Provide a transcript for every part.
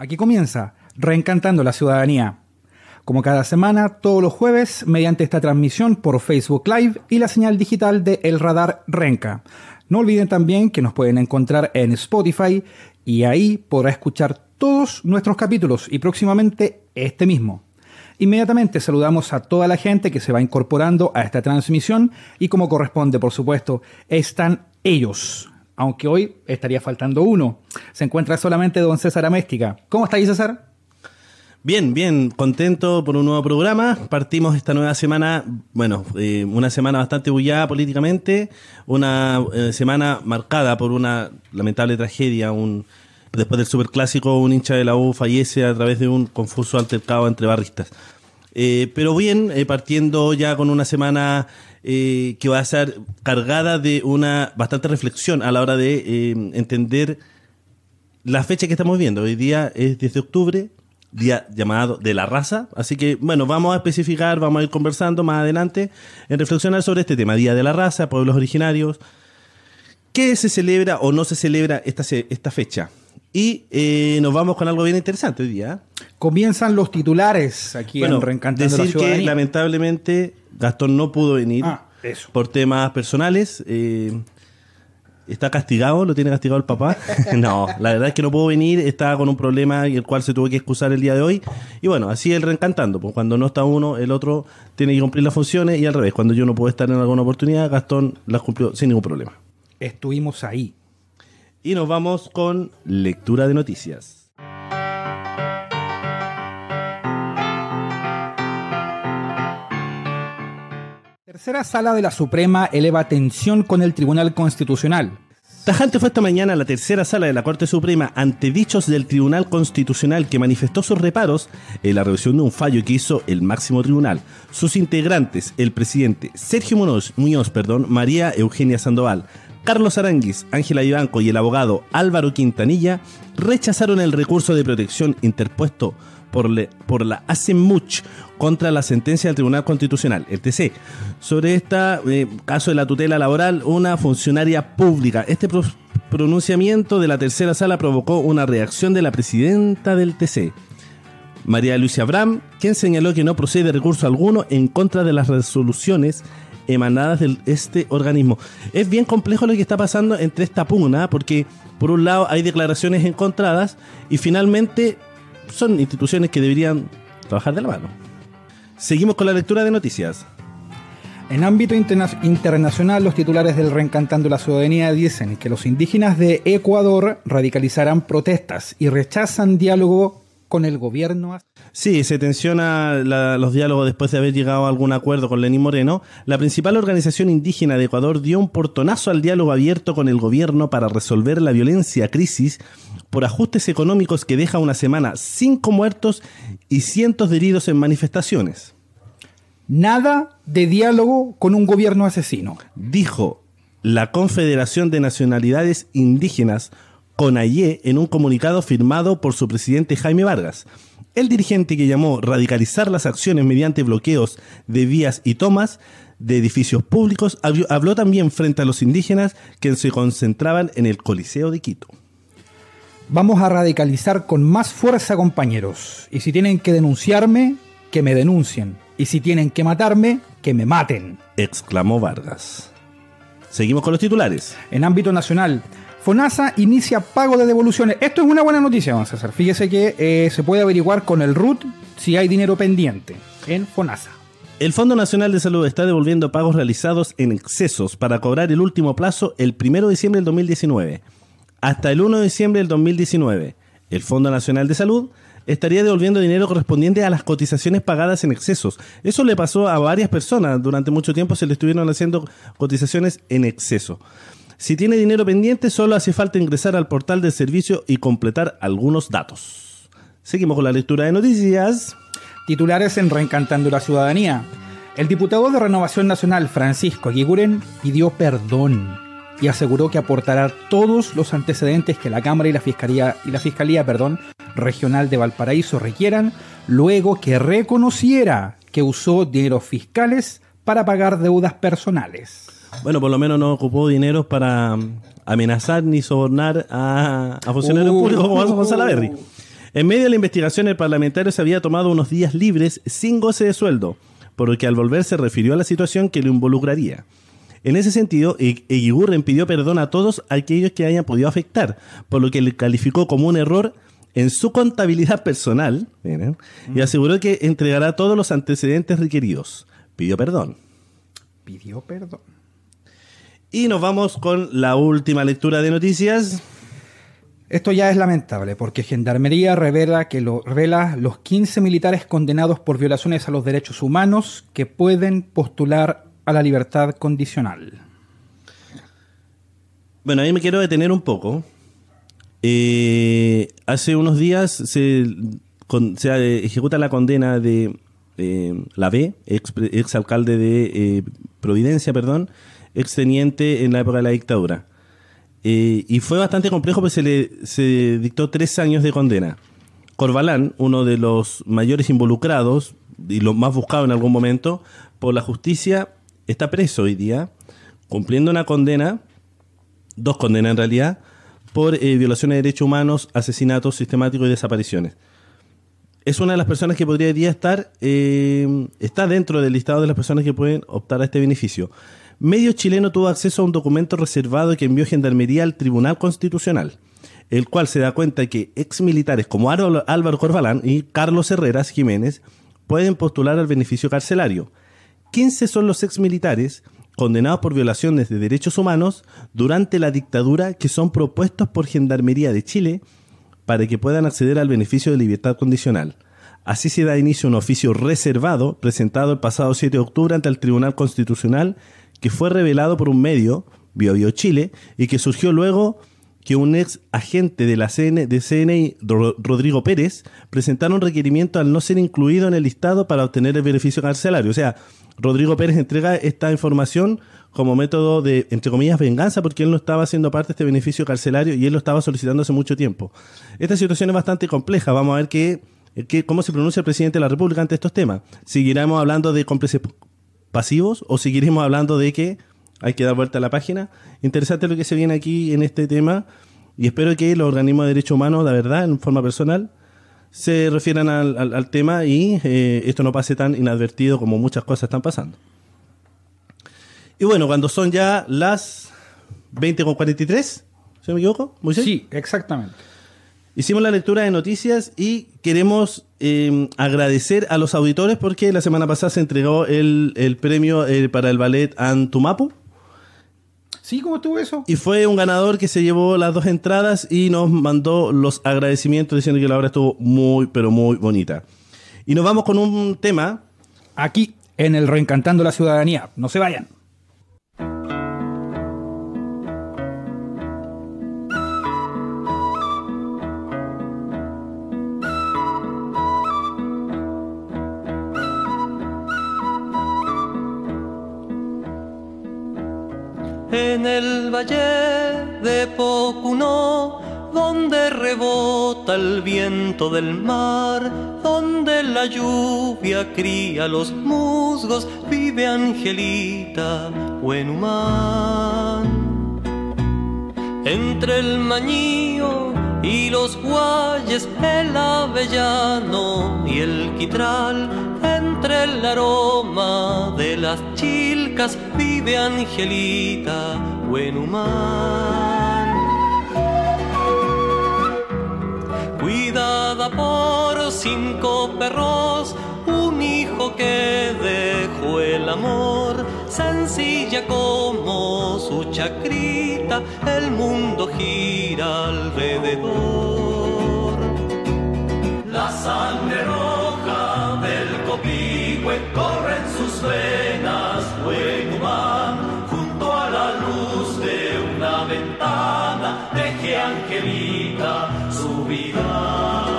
Aquí comienza Reencantando la Ciudadanía. Como cada semana, todos los jueves, mediante esta transmisión por Facebook Live y la señal digital de El Radar Renca. No olviden también que nos pueden encontrar en Spotify y ahí podrá escuchar todos nuestros capítulos y próximamente este mismo. Inmediatamente saludamos a toda la gente que se va incorporando a esta transmisión y como corresponde, por supuesto, están ellos. Aunque hoy estaría faltando uno. Se encuentra solamente don César Améstica. ¿Cómo estáis, César? Bien, bien, contento por un nuevo programa. Partimos esta nueva semana, bueno, eh, una semana bastante bullada políticamente, una eh, semana marcada por una lamentable tragedia, un después del superclásico un hincha de la U fallece a través de un confuso altercado entre barristas. Eh, pero bien, partiendo ya con una semana que va a ser cargada de una bastante reflexión a la hora de entender la fecha que estamos viendo. Hoy día es 10 de octubre, día llamado de la raza. Así que, bueno, vamos a especificar, vamos a ir conversando más adelante en reflexionar sobre este tema, Día de la Raza, pueblos originarios. ¿Qué se celebra o no se celebra esta, esta fecha? Y eh, nos vamos con algo bien interesante hoy día. Comienzan los titulares aquí en Reencantando decir que lamentablemente Gastón no pudo venir ah, por temas personales. Eh, ¿Está castigado? ¿Lo tiene castigado el papá? no, la verdad es que no puedo venir, estaba con un problema y el cual se tuvo que excusar el día de hoy. Y bueno, así el reencantando, pues cuando no está uno, el otro tiene que cumplir las funciones y al revés, cuando yo no puedo estar en alguna oportunidad, Gastón las cumplió sin ningún problema. Estuvimos ahí. Y nos vamos con lectura de noticias. Tercera sala de la Suprema eleva tensión con el Tribunal Constitucional. Tajante fue esta mañana la tercera sala de la Corte Suprema ante dichos del Tribunal Constitucional que manifestó sus reparos en la revisión de un fallo que hizo el máximo tribunal. Sus integrantes, el presidente Sergio Muñoz, Muñoz perdón, María Eugenia Sandoval, Carlos Aranguis, Ángela Ibanco y el abogado Álvaro Quintanilla rechazaron el recurso de protección interpuesto por, por la ASEMUCH contra la sentencia del Tribunal Constitucional, el TC, sobre este caso de la tutela laboral, una funcionaria pública. Este pronunciamiento de la tercera sala provocó una reacción de la presidenta del TC, María Luisa Abraham, quien señaló que no procede recurso alguno en contra de las resoluciones emanadas de este organismo. Es bien complejo lo que está pasando entre esta pugna, porque por un lado hay declaraciones encontradas y finalmente son instituciones que deberían trabajar de la mano. Seguimos con la lectura de noticias. En ámbito internacional, los titulares del Reencantando la Ciudadanía dicen que los indígenas de Ecuador radicalizarán protestas y rechazan diálogo con el gobierno. Sí, se tensiona los diálogos después de haber llegado a algún acuerdo con Lenín Moreno. La principal organización indígena de Ecuador dio un portonazo al diálogo abierto con el gobierno para resolver la violencia crisis por ajustes económicos que deja una semana cinco muertos y cientos de heridos en manifestaciones. Nada de diálogo con un gobierno asesino. Dijo la Confederación de Nacionalidades Indígenas CONAIE en un comunicado firmado por su presidente Jaime Vargas. El dirigente que llamó radicalizar las acciones mediante bloqueos de vías y tomas de edificios públicos habló también frente a los indígenas que se concentraban en el Coliseo de Quito. Vamos a radicalizar con más fuerza, compañeros. Y si tienen que denunciarme, que me denuncien. Y si tienen que matarme, que me maten. Exclamó Vargas. Seguimos con los titulares. En ámbito nacional, FONASA inicia pago de devoluciones. Esto es una buena noticia, hacer. Fíjese que eh, se puede averiguar con el RUT si hay dinero pendiente en FONASA. El Fondo Nacional de Salud está devolviendo pagos realizados en excesos para cobrar el último plazo el 1 de diciembre del 2019. Hasta el 1 de diciembre del 2019, el Fondo Nacional de Salud estaría devolviendo dinero correspondiente a las cotizaciones pagadas en excesos. Eso le pasó a varias personas. Durante mucho tiempo se le estuvieron haciendo cotizaciones en exceso. Si tiene dinero pendiente, solo hace falta ingresar al portal del servicio y completar algunos datos. Seguimos con la lectura de noticias. Titulares en Reencantando la Ciudadanía. El diputado de Renovación Nacional, Francisco Aguiguren, pidió perdón y aseguró que aportará todos los antecedentes que la Cámara y la Fiscalía, y la Fiscalía perdón, Regional de Valparaíso requieran, luego que reconociera que usó dineros fiscales para pagar deudas personales. Bueno, por lo menos no ocupó dinero para amenazar ni sobornar a, funcionarios uh. públicos como Gonzalo Salaverry. En medio de la investigación, el parlamentario se había tomado unos días libres sin goce de sueldo, por lo que al volver se refirió a la situación que lo involucraría. En ese sentido, e- Eguigurren pidió perdón a todos aquellos que hayan podido afectar, por lo que le calificó como un error en su contabilidad personal miren, y aseguró que entregará todos los antecedentes requeridos. Pidió perdón. Pidió perdón. Y nos vamos con la última lectura de noticias. Esto ya es lamentable porque Gendarmería revela que lo, revela los 15 militares condenados por violaciones a los derechos humanos que pueden postular a la libertad condicional. Bueno, ahí me quiero detener un poco. Eh, hace unos días se, con- se eh, ejecuta la condena de eh, la B, ex, ex alcalde de eh, Providencia, perdón, ex teniente en la época de la dictadura. Eh, y fue bastante complejo porque se le se dictó tres años de condena. Corbalán, uno de los mayores involucrados y los más buscados en algún momento por la justicia, está preso hoy día, cumpliendo una condena, dos condenas en realidad, por eh, violaciones de derechos humanos, asesinatos sistemáticos y desapariciones. Es una de las personas que podría hoy día estar, eh, está dentro del listado de las personas que pueden optar a este beneficio. Medio chileno tuvo acceso a un documento reservado que envió Gendarmería al Tribunal Constitucional, el cual se da cuenta que ex militares como Álvaro Corbalán y Carlos Herreras Jiménez pueden postular al beneficio carcelario. 15 son los ex militares condenados por violaciones de derechos humanos durante la dictadura que son propuestos por Gendarmería de Chile para que puedan acceder al beneficio de libertad condicional. Así se da inicio a un oficio reservado presentado el pasado 7 de octubre ante el Tribunal Constitucional que fue revelado por un medio, BioBio Chile, y que surgió luego que un ex agente de la CN, de CNI, Ro- Rodrigo Pérez, presentaron un requerimiento al no ser incluido en el listado para obtener el beneficio carcelario. O sea, Rodrigo Pérez entrega esta información como método de, entre comillas, venganza, porque él no estaba haciendo parte de este beneficio carcelario y él lo estaba solicitando hace mucho tiempo. Esta situación es bastante compleja. Vamos a ver qué, qué- cómo se pronuncia el presidente de la República ante estos temas. ¿Seguiremos hablando de cómplices pasivos o seguiremos hablando de que hay que dar vuelta a la página? Interesante lo que se viene aquí en este tema y espero que los organismos de derechos humanos, la verdad, en forma personal, se refieran al, tema y eh, esto no pase tan inadvertido como muchas cosas están pasando. Y bueno, cuando son ya las 20.43, ¿si me equivoco? Moisés? Sí, exactamente. Hicimos la lectura de noticias y queremos eh, agradecer a los auditores porque la semana pasada se entregó el, el premio eh, para el ballet Antumapu ¿Sí? ¿Cómo estuvo eso? y fue un ganador que se llevó las dos entradas y nos mandó los agradecimientos diciendo que la obra estuvo muy, pero muy bonita. Y nos vamos con un tema Aquí, en el Reencantando la Ciudadanía. No se vayan. En el valle de Pocuno, donde rebota el viento del mar, donde la lluvia cría los musgos, vive Angelita Huenumán. Entre el mañío y los guayes, el avellano y el quitral, entre el aroma de las chilcas, vive Angelita Huenumán. Cuidada por cinco perros, un hijo que dejó el amor, sencilla como su el mundo gira alrededor. La sangre roja del copihue corre en sus venas, Huenumán, junto a la luz de una ventana, deje Angelita su vida.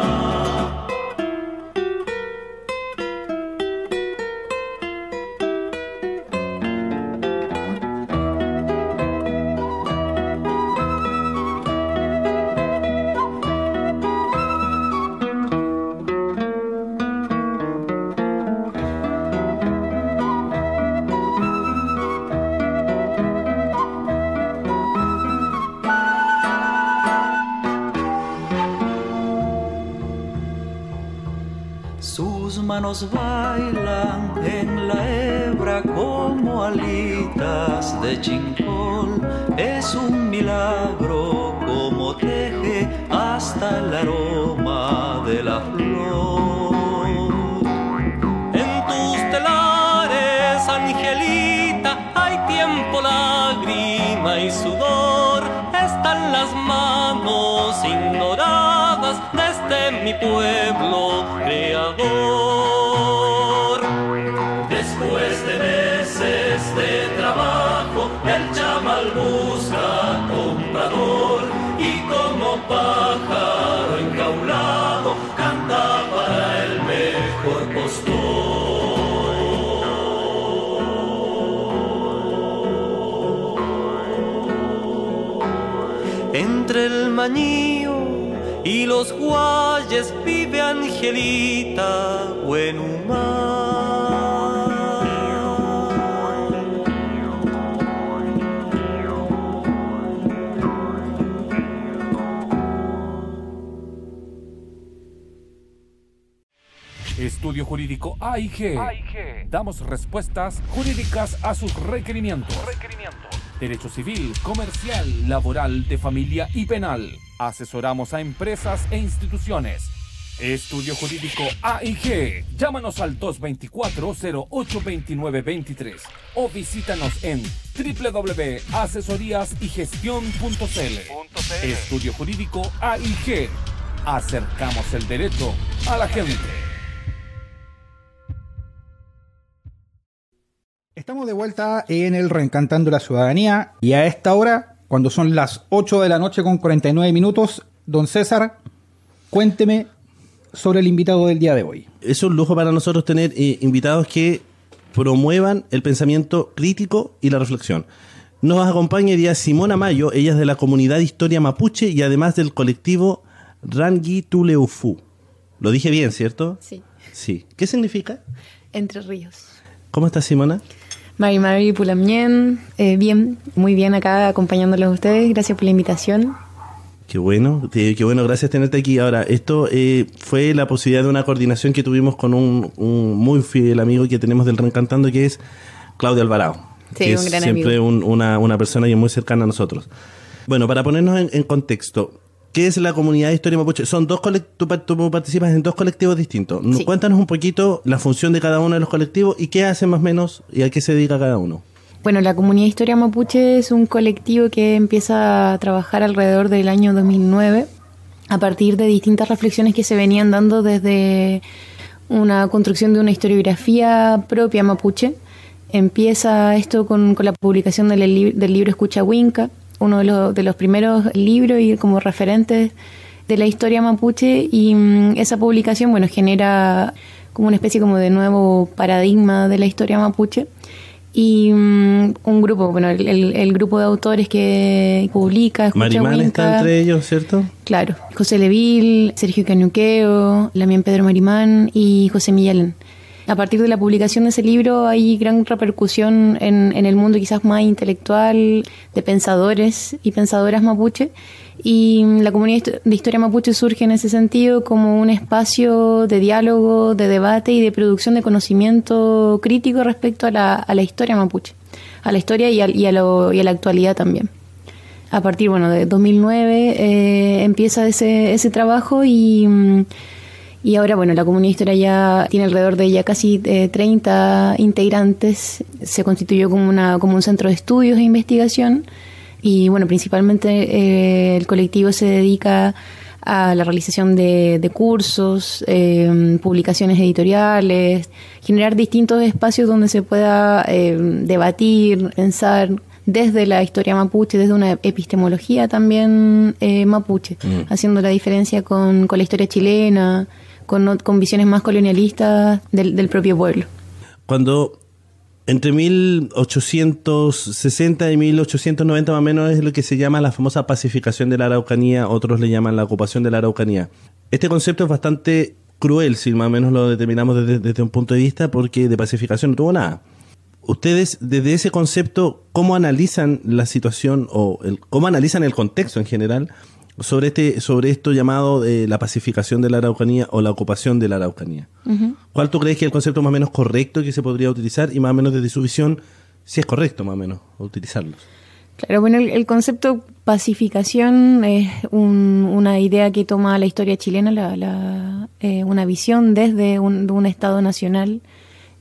Sus manos mañío y los guayes vive Angelita buen humano. Estudio Jurídico AIG. Damos respuestas jurídicas a sus requerimientos. Derecho civil, comercial, laboral, de familia y penal. Asesoramos a empresas e instituciones. Estudio Jurídico AIG. Llámanos al 224-082923 o visítanos en www.asesoríasygestion.cl. Estudio Jurídico AIG. Acercamos el derecho a la gente. Estamos de vuelta en el Reencantando la Ciudadanía y a esta hora, cuando son las 8 de la noche con 49 minutos, don César, cuénteme sobre el invitado del día de hoy. Es un lujo para nosotros tener eh, invitados que promuevan el pensamiento crítico y la reflexión. Nos acompaña hoy día Simona Mayo, ella es de la comunidad Historia Mapuche y además del colectivo Rangi Tuleufu. Lo dije bien, ¿cierto? Sí, Sí. ¿Qué significa? Entre Ríos. ¿Cómo estás, Simona? Mari Mari Pulamien, eh, bien, muy bien acá acompañándolos a ustedes. Gracias por la invitación. Qué bueno, qué bueno, gracias tenerte aquí. Ahora, esto eh, fue la posibilidad de una coordinación que tuvimos con un, un muy fiel amigo que tenemos del Reencantando, que es Claudio Alvarado. Sí, que un es gran siempre amigo. un- una, una persona y muy cercana a nosotros. Bueno, para ponernos en, en contexto, ¿qué es la comunidad de Historia Mapuche? Son dos tú, tú participas en dos colectivos distintos. Sí. Cuéntanos un poquito la función de cada uno de los colectivos y qué hacen más o menos y a qué se dedica cada uno. Bueno, la comunidad Historia Mapuche es un colectivo que empieza a trabajar alrededor del año 2009 a partir de distintas reflexiones que se venían dando desde una construcción de una historiografía propia mapuche. Empieza esto con, con la publicación del, del libro Escucha Huinca, uno de, los- de los primeros libros y como referentes de la historia mapuche y mm, esa publicación bueno genera como una especie como de nuevo paradigma de la historia mapuche y mm, un grupo, bueno, el, el- el grupo de autores que publica, escucha Marimán está entre ellos, ¿cierto? Claro, José Leville, Sergio Cañuqueo, Lamien Pedro Marimán y José Millán. A partir de la publicación de ese libro hay gran repercusión en, el mundo quizás más intelectual de pensadores y pensadoras mapuche. Y la comunidad de historia mapuche surge en ese sentido como un espacio de diálogo, de debate y de producción de conocimiento crítico respecto a la, historia mapuche, a la historia y a, la actualidad también. A partir bueno de 2009 eh, empieza ese, ese trabajo y, mm, y ahora bueno la comunidad historia ya tiene alrededor de ya casi eh, 30 integrantes. Se constituyó como una como un centro de estudios e investigación. Y bueno principalmente eh, el colectivo se dedica a la realización de, de cursos, eh, publicaciones editoriales, generar distintos espacios donde se pueda eh, debatir, pensar desde la historia mapuche, desde una epistemología también eh, mapuche, haciendo la diferencia con, con la historia chilena, con, con visiones más colonialistas del, del propio pueblo. Cuando entre 1860 y 1890 más o menos es lo que se llama la famosa pacificación de la Araucanía, otros le llaman la ocupación de la Araucanía. Este concepto es bastante cruel, si más o menos lo determinamos desde, un punto de vista, porque de pacificación no tuvo nada. Ustedes, desde ese concepto, ¿cómo analizan la situación o cómo analizan el contexto en general sobre este sobre esto llamado eh, la pacificación de la Araucanía o la ocupación de la Araucanía. ¿Cuál tú crees que es el concepto más o menos correcto que se podría utilizar y más o menos desde su visión si es correcto más o menos utilizarlos? Claro, bueno, el, concepto pacificación es una idea que toma la historia chilena, la, eh, una visión desde un, un, Estado nacional,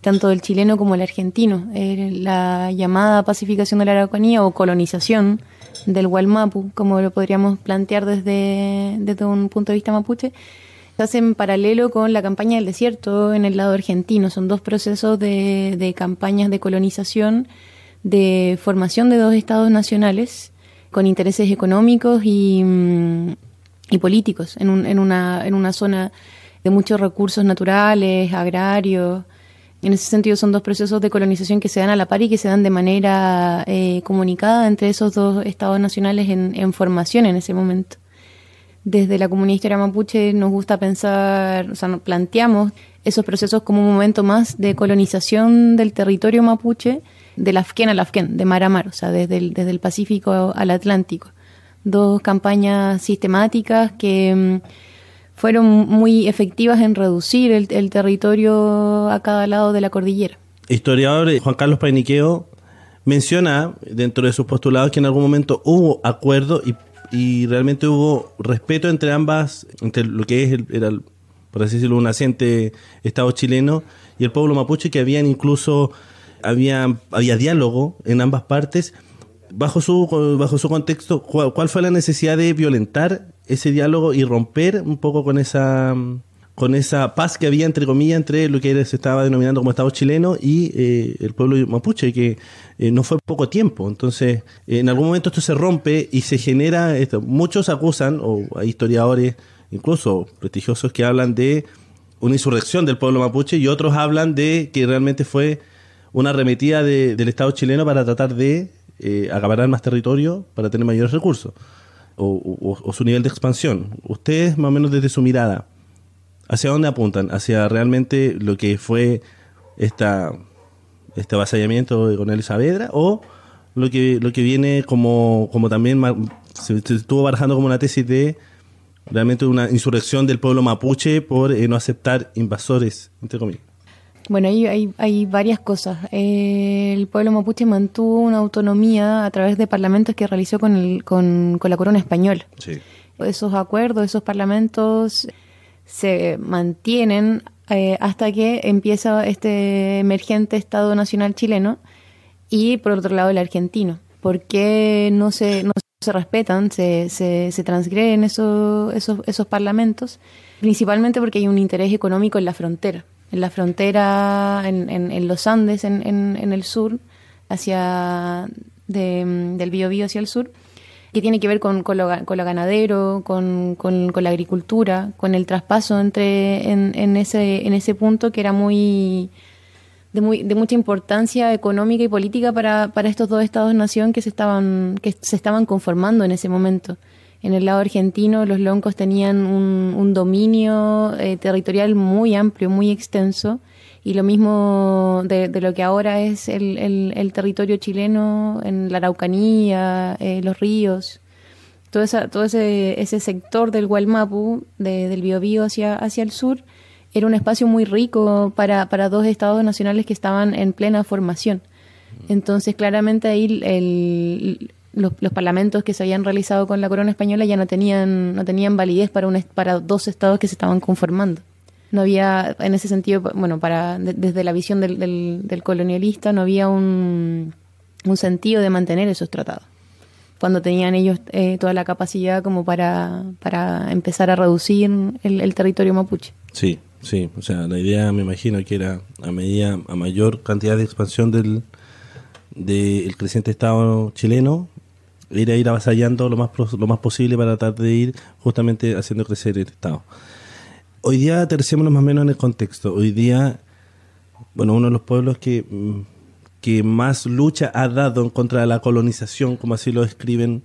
tanto del chileno como el argentino. Eh, la llamada pacificación de la Araucanía o colonización del Gualmapu, como lo podríamos plantear desde, desde un punto de vista mapuche, se hace en paralelo con la campaña del desierto en el lado argentino. Son dos procesos de, de campañas de colonización, de formación de dos estados nacionales con intereses económicos y, mm, y políticos en, un, en, una, en una zona de muchos recursos naturales, agrarios, en ese sentido son dos procesos de colonización que se dan a la par y que se dan de manera eh, comunicada entre esos dos estados nacionales en, formación en ese momento. Desde la comunidad historia mapuche nos gusta pensar, o sea, planteamos esos procesos como un momento más de colonización del territorio mapuche, del Afken al Afken, de mar a mar, o sea, desde el, desde el Pacífico al Atlántico. Dos campañas sistemáticas que mm, fueron muy efectivas en reducir el, territorio a cada lado de la cordillera. Historiador Juan Carlos Painiqueo menciona dentro de sus postulados que en algún momento hubo acuerdo y, realmente hubo respeto entre ambas, entre lo que es el, era, por así decirlo, un naciente Estado chileno y el pueblo mapuche, que habían incluso, había, había diálogo en ambas partes. Bajo su, bajo su contexto, ¿cuál fue la necesidad de violentar ese diálogo y romper un poco con esa con esa paz que había entre comillas entre lo que se estaba denominando como Estado chileno y eh, el pueblo mapuche que eh, no fue poco tiempo. Entonces en algún momento esto se rompe y se genera esto. Muchos acusan o hay historiadores incluso prestigiosos que hablan de una insurrección del pueblo mapuche y otros hablan de que realmente fue una arremetida del Estado chileno para tratar de eh, acaparar más territorio para tener mayores recursos o, su nivel de expansión. Ustedes, más o menos desde su mirada, ¿hacia dónde apuntan? ¿Hacia realmente lo que fue esta, este avasallamiento de Cornelio Saavedra o lo que, lo que viene como, como también se, estuvo barajando como una tesis de realmente una insurrección del pueblo mapuche por eh, no aceptar invasores, entre comillas? Bueno, hay, hay varias cosas. el pueblo mapuche mantuvo una autonomía a través de parlamentos que realizó con, el, con, la corona española. Esos acuerdos, esos parlamentos se mantienen eh, hasta que empieza este emergente Estado Nacional chileno y por otro lado el argentino. ¿Por qué no se, no se respetan, se, se, se transgreden esos, esos, esos parlamentos? Principalmente porque hay un interés económico en la frontera en la frontera, en, en, los Andes, en, en, el sur, hacia del Biobío hacia el sur, que tiene que ver con, con, lo, con lo ganadero, con, con, la agricultura, con el traspaso entre en, ese, en ese punto que era muy de, muy, de mucha importancia económica y política para, para estos dos estados-nación que se estaban que se estaban conformando en ese momento. En el lado argentino los loncos tenían un, dominio eh, territorial muy amplio, muy extenso, y lo mismo de, lo que ahora es el, territorio chileno en la Araucanía, eh, los ríos, todo, esa, todo ese, ese sector del Gualmapu, del Biobío hacia, hacia el sur, era un espacio muy rico para, para dos estados nacionales que estaban en plena formación. Entonces, claramente ahí el, los, parlamentos que se habían realizado con la corona española ya no tenían, no tenían validez para, un, para dos estados que se estaban conformando. No había, en ese sentido, bueno, para desde la visión del, del, colonialista, no había un, un, sentido de mantener esos tratados. Cuando tenían ellos eh, toda la capacidad como para, para empezar a reducir el, territorio mapuche. Sí, sí. O sea, la idea me imagino que era a medida, a mayor cantidad de expansión del, del creciente Estado chileno, ir a ir avasallando lo más, lo más posible para tratar de ir justamente haciendo crecer el Estado. Hoy día, terciémonos más o menos en el contexto. Hoy día, bueno, uno de los pueblos que, mm, que más lucha ha dado en contra de la colonización, como así lo escriben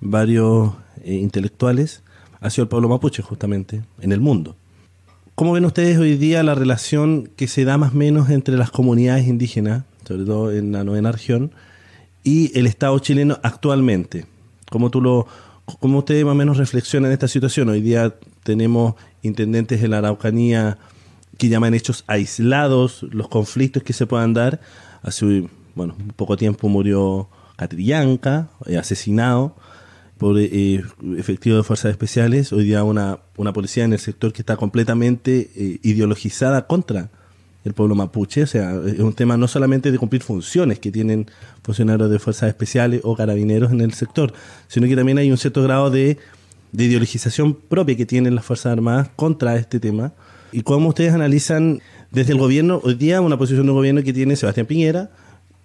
varios eh, intelectuales, ha sido el pueblo mapuche, justamente, en el mundo. ¿Cómo ven ustedes hoy día la relación que se da más o menos entre las comunidades indígenas, sobre todo en la novena región, y el Estado chileno actualmente? ¿Cómo tú lo, ¿Cómo ustedes más o menos reflexionan en esta situación? Hoy día tenemos intendentes en la Araucanía que llaman hechos aislados los conflictos que se puedan dar. Hace bueno, poco tiempo murió Catrillanca, eh, asesinado por eh, efectivos de fuerzas especiales. Hoy día una, una policía en el sector que está completamente eh, ideologizada contra el pueblo mapuche. O sea, es un tema no solamente de cumplir funciones que tienen funcionarios de fuerzas especiales o carabineros en el sector, sino que también hay un cierto grado de, de ideologización propia que tienen las Fuerzas Armadas contra este tema. ¿Y cómo ustedes analizan desde el gobierno, hoy día una posición de gobierno que tiene Sebastián Piñera,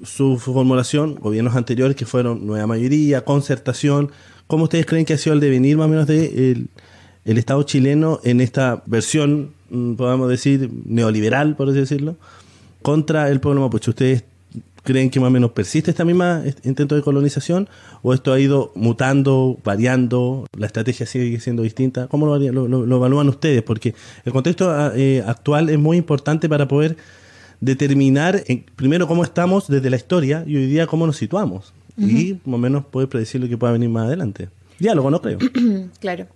su formulación, gobiernos anteriores que fueron nueva mayoría, concertación, ¿cómo ustedes creen que ha sido el devenir más o menos de el, Estado chileno en esta versión, podemos decir, neoliberal, por así decirlo, contra el pueblo mapuche? ¿Ustedes creen que más o menos persiste esta misma intento de colonización o esto ha ido mutando, variando, la estrategia sigue siendo distinta? ¿Cómo lo, lo, evalúan ustedes? Porque el contexto ah, eh, actual es muy importante para poder determinar primero cómo estamos desde la historia y hoy día cómo nos situamos. Y más o menos poder predecir lo que pueda venir más adelante. Diálogo, no creo. claro.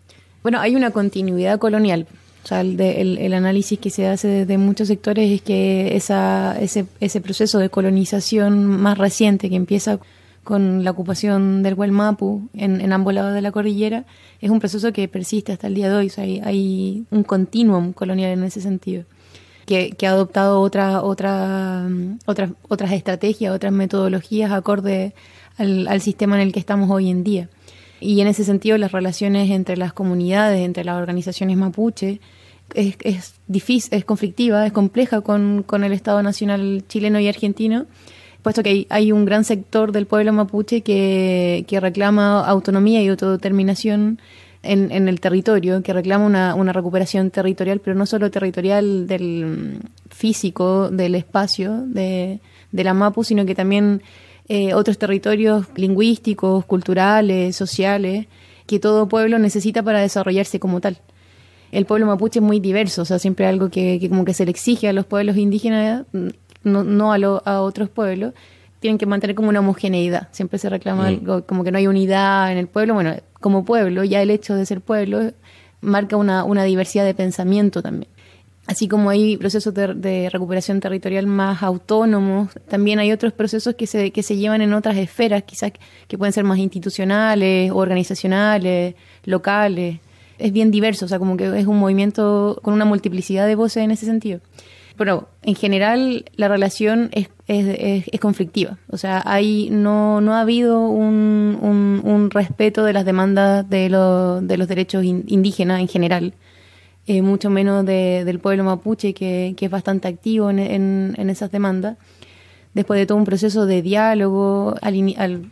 Bueno, hay una continuidad colonial. O sea, el, el, análisis que se hace desde muchos sectores es que esa, ese, ese proceso de colonización más reciente que empieza con la ocupación del Huelmapu en, en ambos lados de la cordillera es un proceso que persiste hasta el día de hoy. Hay, hay un continuum colonial en ese sentido que, ha adoptado otra, otra, otras, otras estrategias, otras metodologías acorde al, sistema en el que estamos hoy en día. Y en ese sentido las relaciones entre las comunidades, entre las organizaciones mapuche, es, es difícil, es conflictiva, es compleja con, con, el Estado Nacional chileno y argentino, puesto que hay, hay un gran sector del pueblo mapuche que, que reclama autonomía y autodeterminación en, en el territorio, que reclama una, una, recuperación territorial, pero no solo territorial del físico, del espacio de, de la Mapu, sino que también eh, otros territorios lingüísticos, culturales, sociales, que todo pueblo necesita para desarrollarse como tal. El pueblo mapuche es muy diverso, o sea, siempre algo que, que como que se le exige a los pueblos indígenas, mm, no, no a, lo, a otros pueblos, tienen que mantener como una homogeneidad. Siempre se reclama mm. algo, como que no hay unidad en el pueblo. Bueno, como pueblo, ya el hecho de ser pueblo marca una, una diversidad de pensamiento también. Así como hay procesos de, recuperación territorial más autónomos, también hay otros procesos que se, que se llevan en otras esferas, quizás que pueden ser más institucionales, organizacionales, locales. Es bien diverso, o sea, como que es un movimiento con una multiplicidad de voces en ese sentido. Pero en general la relación es, es, es, conflictiva. O sea, hay, no, no ha habido un, un, respeto de las demandas de, de los derechos indígenas en general. Eh, mucho menos de, del pueblo mapuche, que, que es bastante activo en, en, esas demandas. Después de todo un proceso de diálogo, al,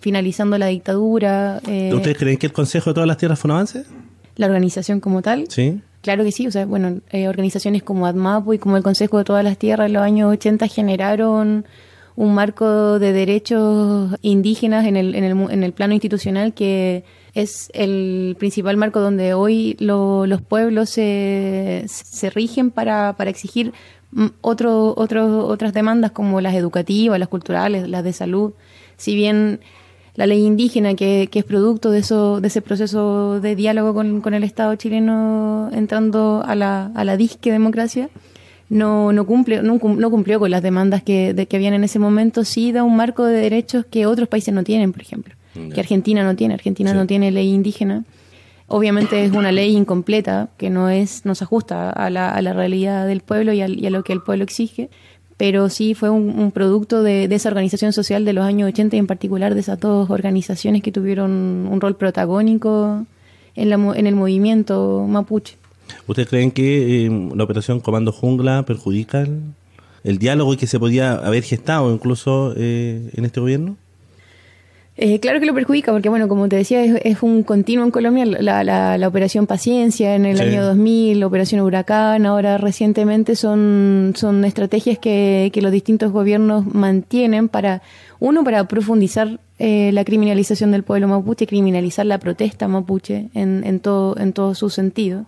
finalizando la dictadura. Eh, ¿Ustedes creen que el Consejo de todas las Tierras fue un avance? La organización como tal. Sí. Claro que sí, o sea, bueno, eh, organizaciones como ADMAPO y como el Consejo de Todas las Tierras en los años 80 generaron un marco de derechos indígenas en el, en el, en el plano institucional que es el principal marco donde hoy los pueblos se, se rigen para, para exigir mm, otro, otro, otras demandas como las educativas, las culturales, las de salud. Si bien la ley indígena, que, que es producto de, eso, de ese proceso de diálogo con, con el Estado chileno entrando a la, a la disque democracia, no, no, cumple, no, cumplió con las demandas que, de, que habían en ese momento, sí da un marco de derechos que otros países no tienen, por ejemplo, que Argentina no tiene, Argentina no tiene ley indígena. Obviamente es una ley incompleta que no es no se ajusta a la, a la realidad del pueblo y a, y a lo que el pueblo exige, pero sí fue un, producto de, esa organización social de los años 80 y en particular de esas dos organizaciones que tuvieron un rol protagónico en, la, en el movimiento mapuche. ¿Ustedes creen que eh, la operación Comando Jungla perjudica el, diálogo y que se podía haber gestado incluso eh, en este gobierno? Eh, claro que lo perjudica, porque bueno, como te decía, es, un continuo en Colombia, la, la, operación Paciencia en el año 2000, la operación Huracán, ahora recientemente son, son estrategias que, que los distintos gobiernos mantienen para, uno, para profundizar eh, la criminalización del pueblo mapuche, criminalizar la protesta mapuche en, en, todo, en todo su sentido.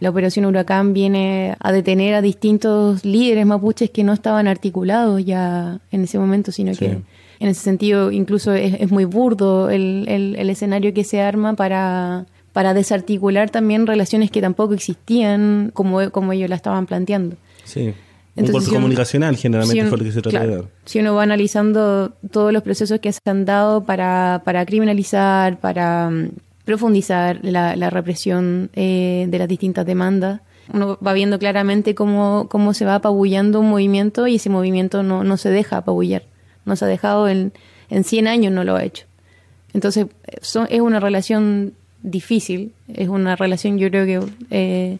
La operación Huracán viene a detener a distintos líderes mapuches que no estaban articulados ya en ese momento, sino que En ese sentido, incluso es, es muy burdo el, el, el escenario que se arma para, para desarticular también relaciones que tampoco existían como, como ellos la estaban planteando. Sí. Entonces, un golpe si comunicacional generalmente si fue uno- lo que se trata de claro, dar. Si uno va analizando todos los procesos que se han dado para, para criminalizar, para mm, profundizar la, la represión eh, de las distintas demandas, uno va viendo claramente cómo, cómo se va apabullando un movimiento y ese movimiento no, no se deja apabullar. No se ha dejado en, en 100 años, no lo ha hecho. Entonces, son- es una relación difícil, es una relación yo creo que, eh,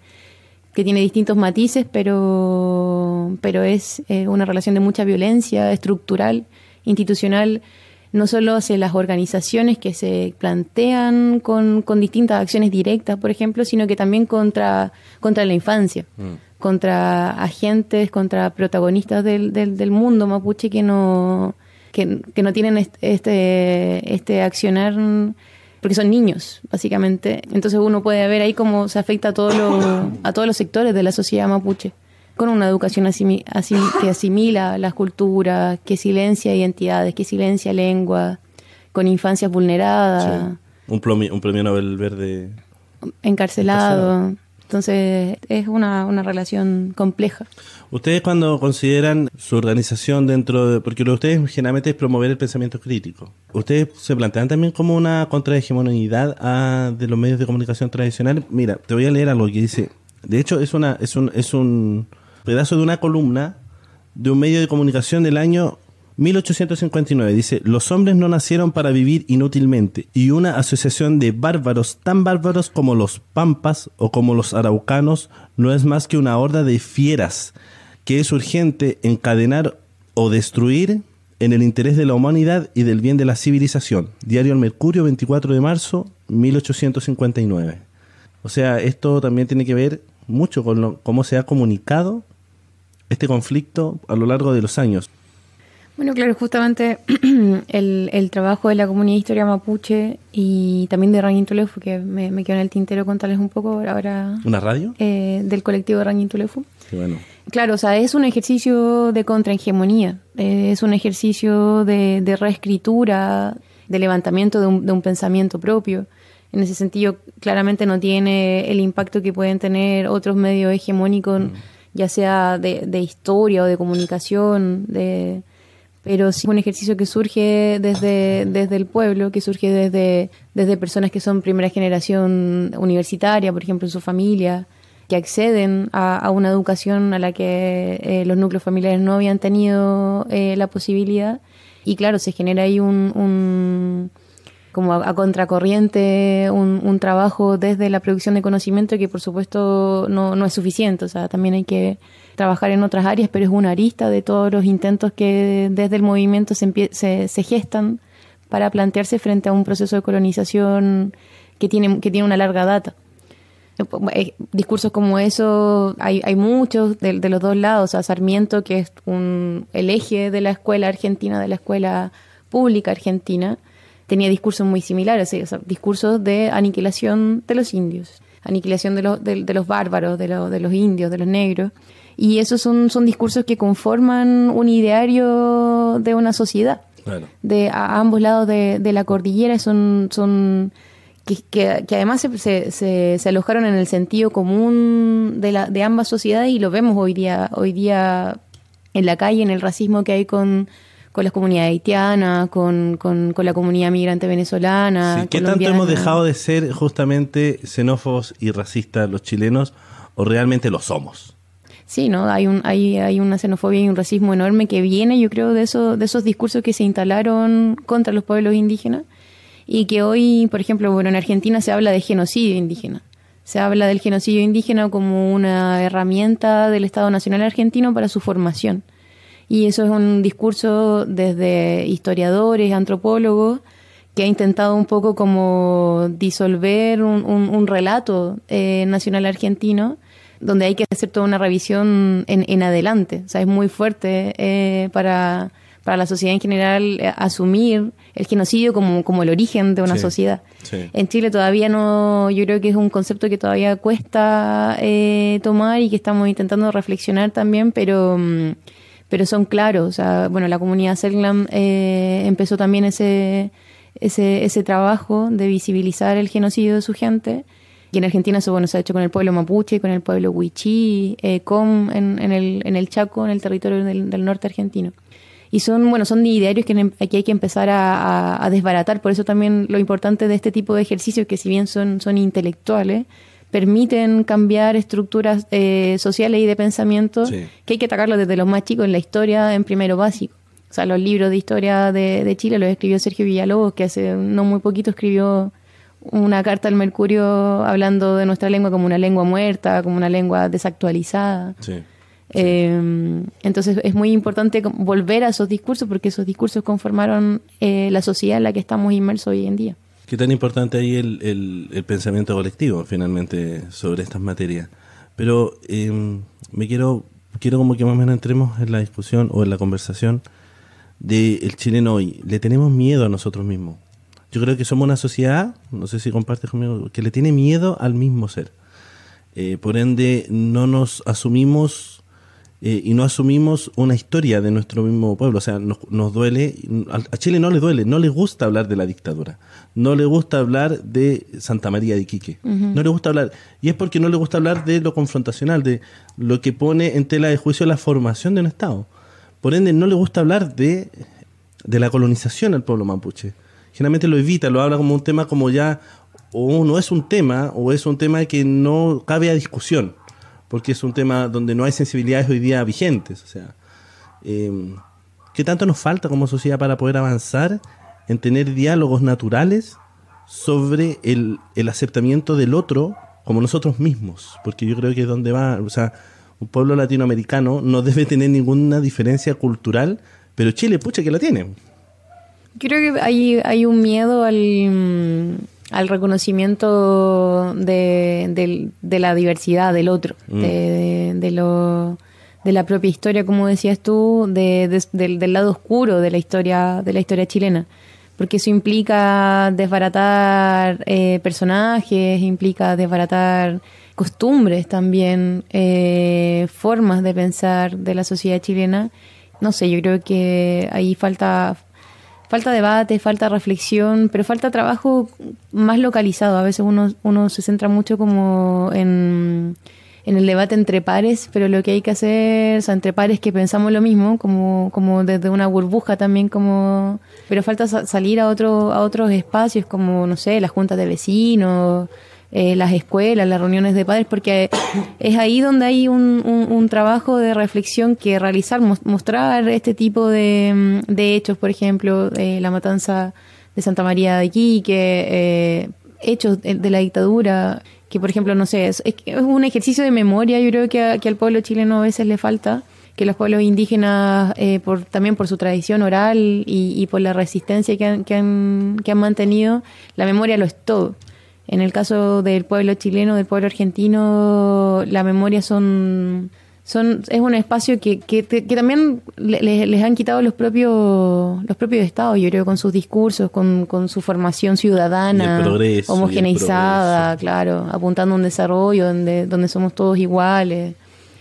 que tiene distintos matices, pero, pero es eh, una relación de mucha violencia estructural, institucional, no solo hacia las organizaciones que se plantean con, con distintas acciones directas, por ejemplo, sino que también contra, contra la infancia, contra agentes, contra protagonistas del, del, del mundo mapuche que no, que, que no tienen est- este, este accionar porque son niños, básicamente. Entonces uno puede ver ahí cómo se afecta a, todos los a todos los sectores de la sociedad mapuche, con una educación asimi- asim- que asimila las culturas, que silencia identidades, que silencia lengua, con infancias vulneradas, Sí. Un, plomi- un premio Nobel verde. encarcelado. Entonces es una, una relación compleja. Ustedes cuando consideran su organización dentro de... Porque lo de ustedes generalmente es promover el pensamiento crítico. ¿Ustedes se plantean también como una contrahegemonidad a, de los medios de comunicación tradicionales? Mira, te voy a leer algo que dice... De hecho, es, una, es, un, es un pedazo de una columna de un medio de comunicación del año 1859. Dice, los hombres no nacieron para vivir inútilmente y una asociación de bárbaros tan bárbaros como los pampas o como los araucanos no es más que una horda de fieras que es urgente encadenar o destruir en el interés de la humanidad y del bien de la civilización. Diario El Mercurio, 24 de marzo, 1859. O sea, esto también tiene que ver mucho con lo- cómo se ha comunicado este conflicto a lo largo de los años. Bueno, claro, justamente el, el trabajo de la comunidad de historia mapuche y también de Rangintulefu, que me, me quedó en el tintero contarles un poco ahora ¿Una radio? eh, del colectivo de Rangintulefu. Sí, bueno. Claro, o sea, es un ejercicio de contrahegemonía, eh, es un ejercicio de, de reescritura, de levantamiento de un, de un pensamiento propio. En ese sentido, claramente no tiene el impacto que pueden tener otros medios hegemónicos, ya sea de, de historia o de comunicación, de, pero sí un ejercicio que surge desde, desde el pueblo, que surge desde, desde personas que son primera generación universitaria, por ejemplo, en su familia, que acceden a, a una educación a la que eh, los núcleos familiares no habían tenido eh, la posibilidad. Y claro, se genera ahí un, un como a, contracorriente, un, trabajo desde la producción de conocimiento que por supuesto no, no es suficiente. O sea, también hay que trabajar en otras áreas, pero es una arista de todos los intentos que desde el movimiento se, se, gestan para plantearse frente a un proceso de colonización que tiene, que tiene una larga data. Eh, Discursos como eso hay, hay muchos de, de los dos lados. O sea, Sarmiento, que es un, el eje de la escuela argentina, de la escuela pública argentina, tenía discursos muy similares, o sea, discursos de aniquilación de los indios, aniquilación de los, de, de los bárbaros, de, lo- de los indios, de los negros. Y esos son, son discursos que conforman un ideario de una sociedad de a ambos lados de, de la cordillera son, son que, que- que además se, se, se- se alojaron en el sentido común de, la, de ambas sociedades y lo vemos hoy día, hoy día en la calle, en el racismo que hay con, con las comunidades haitianas, con, con, con la comunidad migrante venezolana. Sí, ¿Qué tanto hemos dejado de ser justamente xenófobos y racistas los chilenos o realmente lo somos? Sí, ¿no? Hay, un, hay, hay una xenofobia y un racismo enorme que viene, yo creo, de, eso, de esos discursos que se instalaron contra los pueblos indígenas y que hoy, por ejemplo, bueno, en Argentina se habla de genocidio indígena. Se habla del genocidio indígena como una herramienta del Estado Nacional argentino para su formación. Y eso es un discurso desde historiadores, antropólogos, que ha intentado un poco como disolver un, un- un relato eh, nacional argentino, donde hay que hacer toda una revisión en, en adelante. O sea, es muy fuerte eh, para, para la sociedad en general eh, asumir el genocidio como, como el origen de una Sí, sociedad. sí. En Chile todavía no, yo creo que es un concepto que todavía cuesta eh, tomar y que estamos intentando reflexionar también, pero, mm, pero son claros. O sea, bueno, la comunidad Selknam eh, empezó también ese, ese, trabajo de visibilizar el genocidio de su gente. Y en Argentina eso bueno, se ha hecho con el pueblo mapuche, con el pueblo huichí, eh, con en, en, el, en el Chaco, en el territorio del, del norte argentino. Y son, bueno, son idearios que aquí hay que empezar a, a, a, desbaratar. Por eso también lo importante de este tipo de ejercicios, que si bien son, son intelectuales, permiten cambiar estructuras eh, sociales y de pensamiento, Sí. que hay que atacarlo desde los más chicos en la historia, en primero básico. O sea, los libros de historia de, de Chile los escribió Sergio Villalobos, que hace no muy poquito escribió una carta al Mercurio hablando de nuestra lengua como una lengua muerta, como una lengua desactualizada. Sí. Eh, entonces es muy importante volver a esos discursos porque esos discursos conformaron eh, la sociedad en la que estamos inmersos hoy en día. ¿Qué tan importante ahí el, el- el pensamiento colectivo, finalmente, sobre estas materias? Pero eh, me quiero, quiero como que más o menos entremos en la discusión o en la conversación del chileno hoy. Le tenemos miedo a nosotros mismos. Yo creo que somos una sociedad, no sé si compartes conmigo, que le tiene miedo al mismo ser. Eh, por ende, no nos asumimos eh, y no asumimos una historia de nuestro mismo pueblo. O sea, nos, nos duele, a, Chile no le duele, no le gusta hablar de la dictadura, no le gusta hablar de Santa María de Iquique, no le gusta hablar, y es porque no le gusta hablar de lo confrontacional, de lo que pone en tela de juicio la formación de un Estado. Por ende, no le gusta hablar de, de la colonización al pueblo mapuche. Generalmente lo evita, lo habla como un tema como ya, o no es un tema, o es un tema que no cabe a discusión porque es un tema donde no hay sensibilidades hoy día vigentes. O sea, eh, ¿qué tanto nos falta como sociedad para poder avanzar en tener diálogos naturales sobre el, el aceptamiento del otro como nosotros mismos? Porque yo creo que es donde va, o sea, un pueblo latinoamericano no debe tener ninguna diferencia cultural, pero Chile, pucha, que la tiene. Creo que hay, hay un miedo al, al reconocimiento de, del- de la diversidad del otro, Mm. de, de lo, de la propia historia, como decías tú, de, de- del, del lado oscuro de la historia, de la historia chilena. Porque eso implica desbaratar eh, personajes, implica desbaratar costumbres también, eh, formas de pensar de la sociedad chilena. No sé, yo creo que ahí falta falta debate, falta reflexión, pero falta trabajo más localizado. A veces uno, uno se centra mucho como en, en el debate entre pares, pero lo que hay que hacer, o sea, entre pares que pensamos lo mismo, como, como desde una burbuja también, como pero falta sa- salir a otro, a otros espacios como, no sé, las juntas de vecinos, eh, las escuelas, las reuniones de padres, porque es ahí donde hay un, un- trabajo de reflexión que realizar, mos- mostrar este tipo de, mm, de hechos, por ejemplo, eh, la matanza de Santa María de Iquique, eh, hechos de, la dictadura, que por ejemplo, no sé, es, es un ejercicio de memoria, yo creo que, a- que al pueblo chileno a veces le falta que los pueblos indígenas, eh, por, también por su tradición oral y, y por la resistencia que han, que, han, que han mantenido, la memoria lo es todo. En el caso del pueblo chileno, del pueblo argentino, la memoria son, son es un espacio que, que, que también le- le- les han quitado los propios los propios estados, yo creo, con sus discursos, con, con su formación ciudadana, progreso, homogeneizada, claro, apuntando a un desarrollo donde, donde somos todos iguales.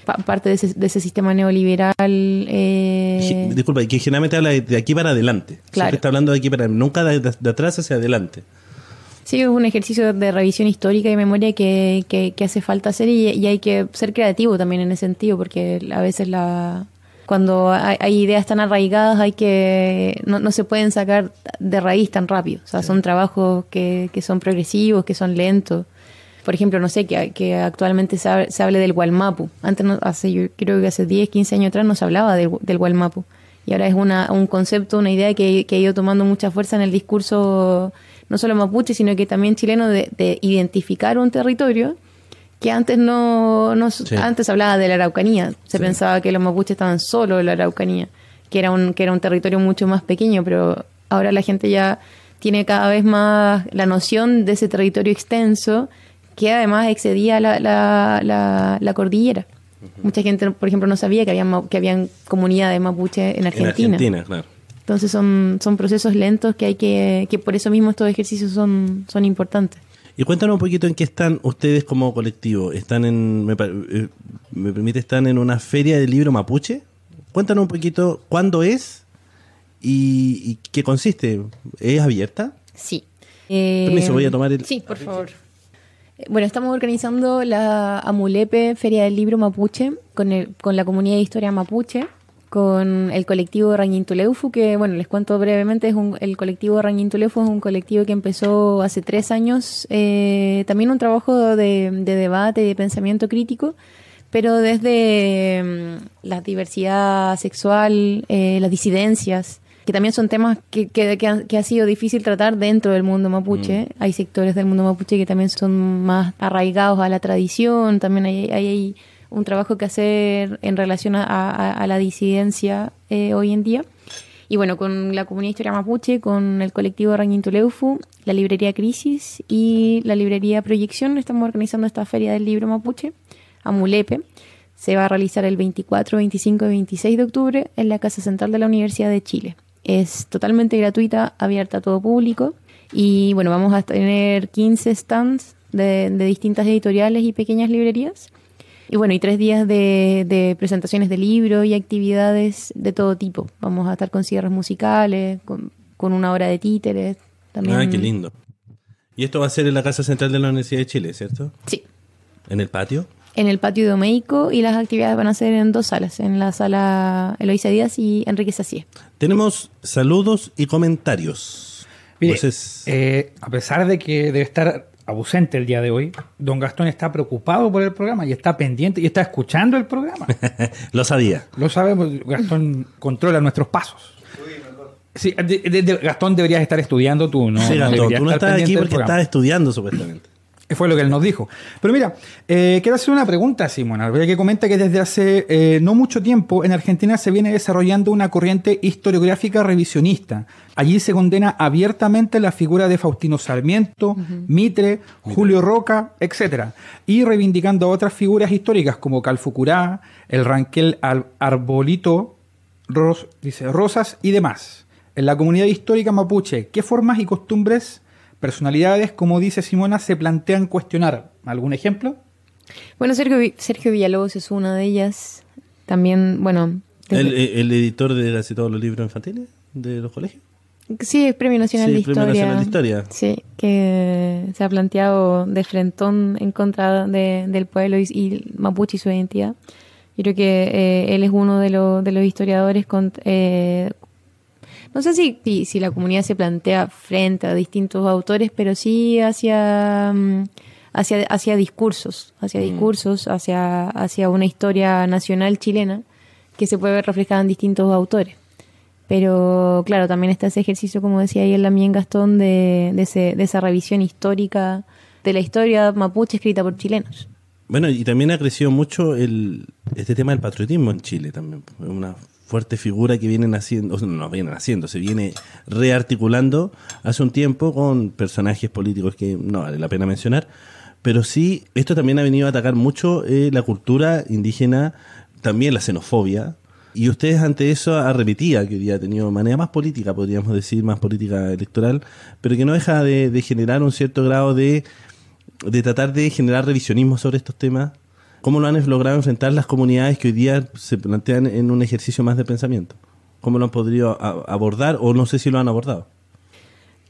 Pa- parte de ese, de ese sistema neoliberal. eh, Disculpa, y que generalmente habla de, de aquí para adelante. Claro. Siempre está hablando de aquí para nunca de, de- de atrás hacia adelante. Sí, es un ejercicio de revisión histórica y memoria que, que, que hace falta hacer y, y hay que ser creativo también en ese sentido, porque a veces la cuando hay, hay ideas tan arraigadas hay que no, no se pueden sacar de raíz tan rápido. O sea, son trabajos que, que son progresivos, que son lentos. Por ejemplo, no sé, que, que actualmente se, hable- se hable del Gualmapu. Antes, no, hace, yo creo que hace 10, 15 años atrás no se hablaba del, del Gualmapu. Y ahora es una, un concepto, una idea que, que ha ido tomando mucha fuerza en el discurso, no solo mapuche, sino que también chileno, de, de identificar un territorio que antes no, no Sí. antes hablaba de la Araucanía. Se pensaba que los mapuches estaban solo en la Araucanía, que era un, que era un territorio mucho más pequeño, pero ahora la gente ya tiene cada vez más la noción de ese territorio extenso que además excedía la, la, la, la cordillera. Mucha gente, por ejemplo, no sabía que había que habían comunidades mapuche en Argentina. En Argentina, claro. Entonces son, son procesos lentos que hay que, que por eso mismo estos ejercicios son, son importantes. Y cuéntanos un poquito en qué están ustedes como colectivo. ¿Están en, me, eh, me permite, están en una feria del libro mapuche? Cuéntanos un poquito cuándo es y, y qué consiste. ¿Es abierta? Sí. Permiso, voy a tomar el- Eh, Sí, por favor. Eh, Bueno, estamos organizando la Amulepe Feria del Libro Mapuche con, el, con la comunidad de historia mapuche, con el colectivo Rañintuleufu, que, bueno, les cuento brevemente, es un, el colectivo Rañintuleufu es un colectivo que empezó hace tres años, eh, también un trabajo de, de debate y de pensamiento crítico, pero desde mm, la diversidad sexual, eh, las disidencias, que también son temas que, que, que ha sido difícil tratar dentro del mundo mapuche. Hay sectores del mundo mapuche que también son más arraigados a la tradición, también hay, hay, hay un trabajo que hacer en relación a, a- a la disidencia eh, hoy en día. Y bueno, con la comunidad de historia mapuche, con el colectivo Rañintuleufu, la librería Crisis y la librería Proyección, estamos organizando esta feria del libro mapuche, Amulepe. Se va a realizar el 24, 25 y 26 de octubre en la Casa Central de la Universidad de Chile. Es totalmente gratuita, abierta a todo público. Y bueno, vamos a tener 15 stands de distintas editoriales y pequeñas librerías. Y bueno, y tres días de, de presentaciones de libros y actividades de todo tipo. Vamos a estar con cierres musicales, con, con una hora de títeres. También. Ah, qué lindo. Y esto va a ser en la Casa Central de la Universidad de Chile, ¿cierto? Sí, En el patio. en el patio de Omeico y las actividades van a ser en dos salas, en la sala Eloísa Díaz y Enrique Sacié. Tenemos saludos y comentarios. Mire, Entonces, eh, a pesar de que debe estar ausente el día de hoy, don Gastón está preocupado por el programa y está pendiente y está escuchando el programa. lo sabía. Lo sabemos, Gastón controla nuestros pasos. Sí, de- de- de- Gastón deberías estar estudiando tú, ¿no? sí, Gastón, tú no estás aquí porque estás estudiando, supuestamente. Fue lo que él nos dijo. Pero mira, eh, quiero hacer una pregunta, Simona, que comenta que desde hace eh, no mucho tiempo en Argentina se viene desarrollando una corriente historiográfica revisionista. Allí se condena abiertamente la figura de Faustino Sarmiento, Mitre, Julio Roca, etcétera, y reivindicando a otras figuras históricas como Calfucurá, el Ranquel Al- Arbolito, Ros- dice, Rosas y demás. En la comunidad histórica mapuche, ¿qué formas y costumbres, personalidades, como dice Simona, se plantean cuestionar? ¿Algún ejemplo? Bueno, Sergio, Sergio Villalobos es una de ellas. También, bueno... desde- ¿El, el editor de casi todos los libros infantiles de los colegios? Sí, es Premio Nacional, Sí, de, Premio Historia. Nacional de Historia. Sí, que se ha planteado de frentón en contra de- del pueblo y, y mapuche y su identidad. Yo creo que eh, él es uno de, los de los historiadores con... eh, no sé si, si, si la comunidad se plantea frente a distintos autores, pero sí hacia, mm, hacia, hacia discursos, hacia discursos, hacia, hacia una historia nacional chilena que se puede ver reflejada en distintos autores. Pero claro, también está ese ejercicio, como decía ahí el Lamien Gastón, de, de, ese- de esa revisión histórica de la historia mapuche escrita por chilenos. Bueno, y también ha crecido mucho el, este tema del patriotismo en Chile también. Una fuerte figura que vienen haciendo, no vienen haciendo, se viene rearticulando hace un tiempo con personajes políticos que no vale la pena mencionar, pero sí, esto también ha venido a atacar mucho eh, la cultura indígena, también la xenofobia, y ustedes ante eso arremetía, que hoy día ha tenido manera más política, podríamos decir, más política electoral, pero que no deja de, de generar un cierto grado de, de tratar de generar revisionismo sobre estos temas. ¿Cómo lo han logrado enfrentar las comunidades que hoy día se plantean en un ejercicio más de pensamiento? ¿Cómo lo han podido a- abordar o no sé si lo han abordado?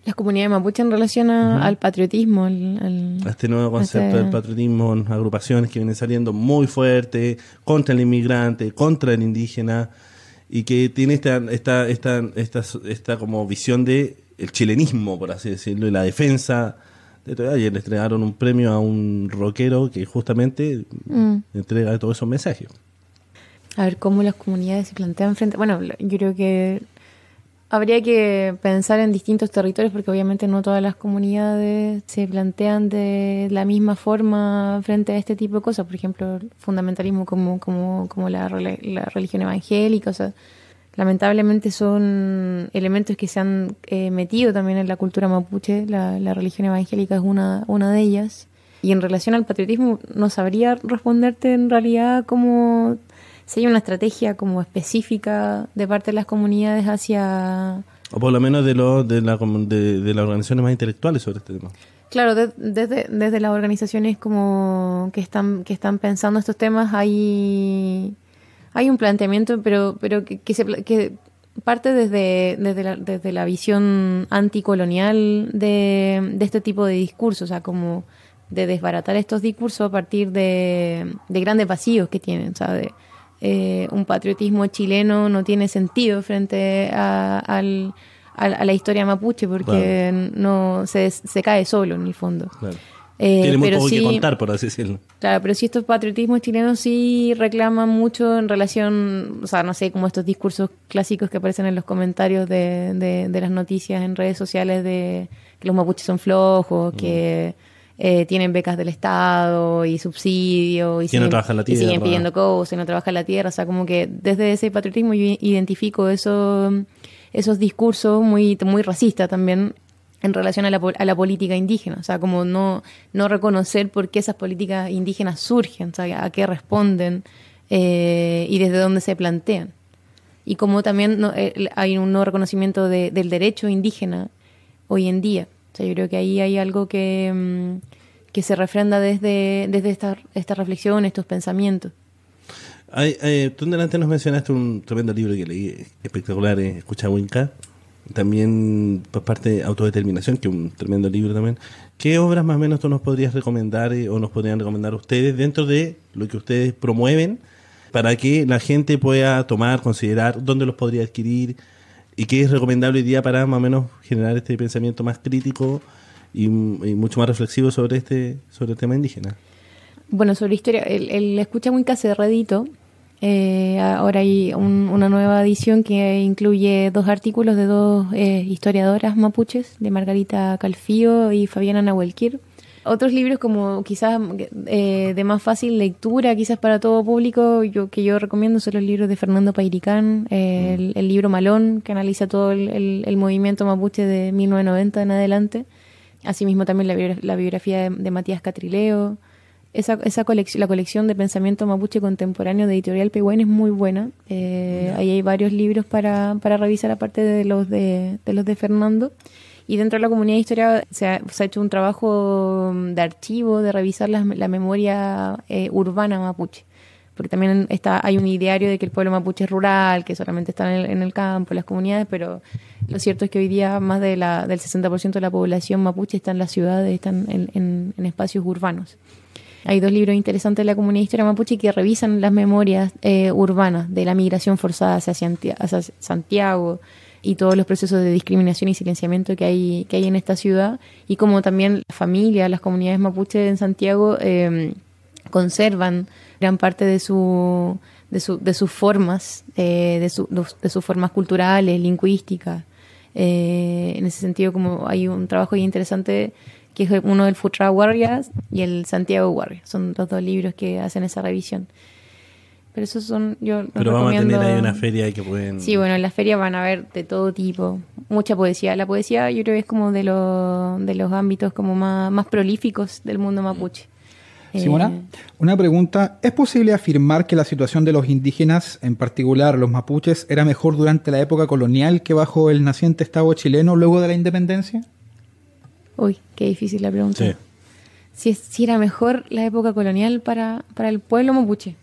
Las comunidades mapuche en relación a- al patriotismo, al, al- A este nuevo concepto Este- del patriotismo, agrupaciones que vienen saliendo muy fuerte contra el inmigrante, contra el indígena y que tiene esta esta esta esta, esta como visión de el chilenismo, por así decirlo, y la defensa. Ayer le entregaron un premio a un rockero que justamente Mm. entrega todos esos mensajes. A ver cómo las comunidades se plantean frente. Bueno, yo creo que habría que pensar en distintos territorios porque obviamente no todas las comunidades se plantean de la misma forma frente a este tipo de cosas. Por ejemplo, el fundamentalismo como, como, como la, la religión evangélica. O sea, lamentablemente son elementos que se han eh, metido también en la cultura mapuche. La, la religión evangélica es una, una de ellas. Y en relación al patriotismo, no sabría responderte en realidad cómo si hay una estrategia como específica de parte de las comunidades hacia... O por lo menos de, lo, de, la, de, de las organizaciones más intelectuales sobre este tema. Claro, de- desde, desde las organizaciones como que están, que están pensando estos temas hay, Hay un planteamiento, pero, pero que, que se, que parte desde, desde, la, desde la visión anticolonial de, de este tipo de discursos, o sea, como de desbaratar estos discursos a partir de, de grandes vacíos que tienen, o sea, de, eh, un patriotismo chileno no tiene sentido frente a, al- a- a la historia mapuche porque no se, se cae solo en el fondo. Claro. Eh, Tiene muy pero poco que sí- contar, por así decirlo. Claro, pero si estos patriotismos chilenos sí reclaman mucho en relación, o sea, no sé, como estos discursos clásicos que aparecen en los comentarios de, de, de las noticias en redes sociales de que los mapuches son flojos, que eh, tienen becas del Estado y subsidio y, Que no siguen, trabajan la y siguen tierra. pidiendo cosas y no trabajan la tierra. O sea, como que desde ese patriotismo yo identifico eso, esos discursos muy, muy racistas también en relación a la, a la política indígena, o sea, como no, no reconocer por qué esas políticas indígenas surgen, o sea, a qué responden eh, y desde dónde se plantean. Y como también no- eh, hay un no reconocimiento de- del derecho indígena hoy en día. O sea, yo creo que ahí hay algo que, mm, que se refrenda desde, desde esta, esta reflexión, estos pensamientos. Eh, tú delante nos mencionaste un tremendo libro que leí, espectacular, eh, Escucha Winca. También por parte de Autodeterminación, que es un tremendo libro también. ¿Qué obras más o menos tú nos podrías recomendar eh, o nos podrían recomendar ustedes dentro de lo que ustedes promueven para que la gente pueda tomar, considerar dónde los podría adquirir y qué es recomendable hoy día para más o menos generar este pensamiento más crítico y, y mucho más reflexivo sobre este sobre el tema indígena? Bueno, sobre historia, el, el Escucha muy Cerradito. Eh, ahora hay un- una nueva edición que incluye dos artículos de dos eh, historiadoras mapuches, de Margarita Calfío y Fabiana Nahuelquir. Otros libros como quizás eh, de más fácil lectura, quizás para todo público, yo, que yo recomiendo son los libros de Fernando Pairicán, eh, el, el libro Malón, que analiza todo el, el- el movimiento mapuche de 1990 en adelante. Asimismo también la, la biografía de, de Matías Catrileo. Esa, esa colección, la colección de pensamiento mapuche contemporáneo de Editorial Pehuen es muy buena. Eh, ahí hay varios libros para, para revisar aparte de los de, de los de Fernando. Y dentro de la comunidad de historia se ha, se ha hecho un trabajo de archivo, de revisar las- la, memoria eh, urbana mapuche. Porque también está, hay un ideario de que el pueblo mapuche es rural, que solamente está en el, en el campo, en las comunidades, pero lo cierto es que hoy día más de la, del 60% de la población mapuche está en las ciudades, están en- en- en espacios urbanos. Hay dos libros interesantes de la comunidad de historia mapuche que revisan las memorias eh, urbanas de la migración forzada hacia, Santia- hacia Santiago y todos los procesos de discriminación y silenciamiento que hay, que hay en esta ciudad y como también la familia, las comunidades mapuche en Santiago eh, conservan gran parte de su de, su- de sus formas, eh, de, su- de sus formas culturales, lingüísticas. Eh, en ese sentido, como hay un trabajo interesante que es uno del Futra Warriors y el Santiago Warriors. Son los dos libros que hacen esa revisión. Pero esos son, yo los Pero vamos a tener recomiendo- ahí una feria que pueden... Sí, bueno, en la feria van a ver de todo tipo, mucha poesía. La poesía yo creo que es como de, lo- de los ámbitos como más, más prolíficos del mundo mapuche. Simona, Eh, una pregunta. ¿Es posible afirmar que la situación de los indígenas, en particular los mapuches, era mejor durante la época colonial que bajo el naciente Estado chileno luego de la independencia? Uy, qué difícil la pregunta. Sí. Si, es- si era mejor la época colonial para, para el pueblo mapuche.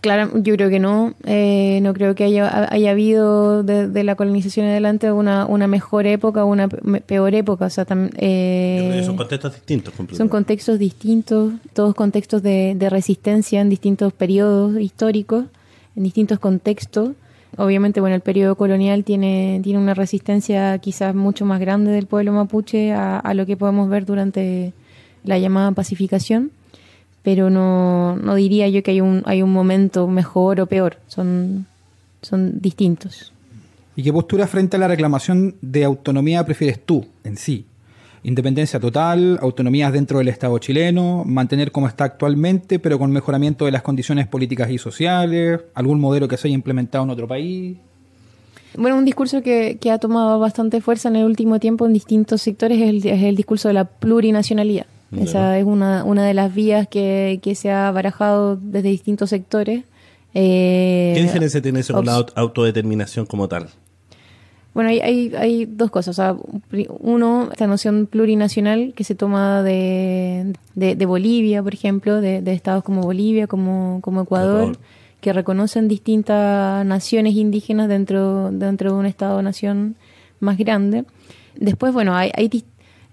Claro, yo creo que no. Eh, no creo que haya, haya habido desde la colonización adelante una, una mejor época o una pe- peor época. O sea, tam- eh, son contextos distintos. Son contextos distintos, todos contextos de, de resistencia en distintos periodos históricos, en distintos contextos. Obviamente, bueno, el periodo colonial tiene, tiene una resistencia quizás mucho más grande del pueblo mapuche a, a lo que podemos ver durante la llamada pacificación, pero no, no diría yo que hay un, hay un momento mejor o peor, son, son distintos. ¿Y qué postura frente a la reclamación de autonomía prefieres tú en sí? Independencia total, autonomías dentro del Estado chileno, mantener como está actualmente, pero con mejoramiento de las condiciones políticas y sociales, algún modelo que se haya implementado en otro país. Bueno, un discurso que, que ha tomado bastante fuerza en el último tiempo en distintos sectores es el, es el discurso de la plurinacionalidad. Esa es una, una de las vías que, que se ha barajado desde distintos sectores. Eh, ¿Qué diferencia tiene eso con la autodeterminación como tal? Bueno, hay, hay, hay dos cosas. O sea, uno, esta noción plurinacional que se toma de, de, de Bolivia, por ejemplo, de, de estados como Bolivia, como, como Ecuador, Ecuador. que reconocen distintas naciones indígenas dentro, dentro de un Estado-nación más grande. Después, bueno, hay, hay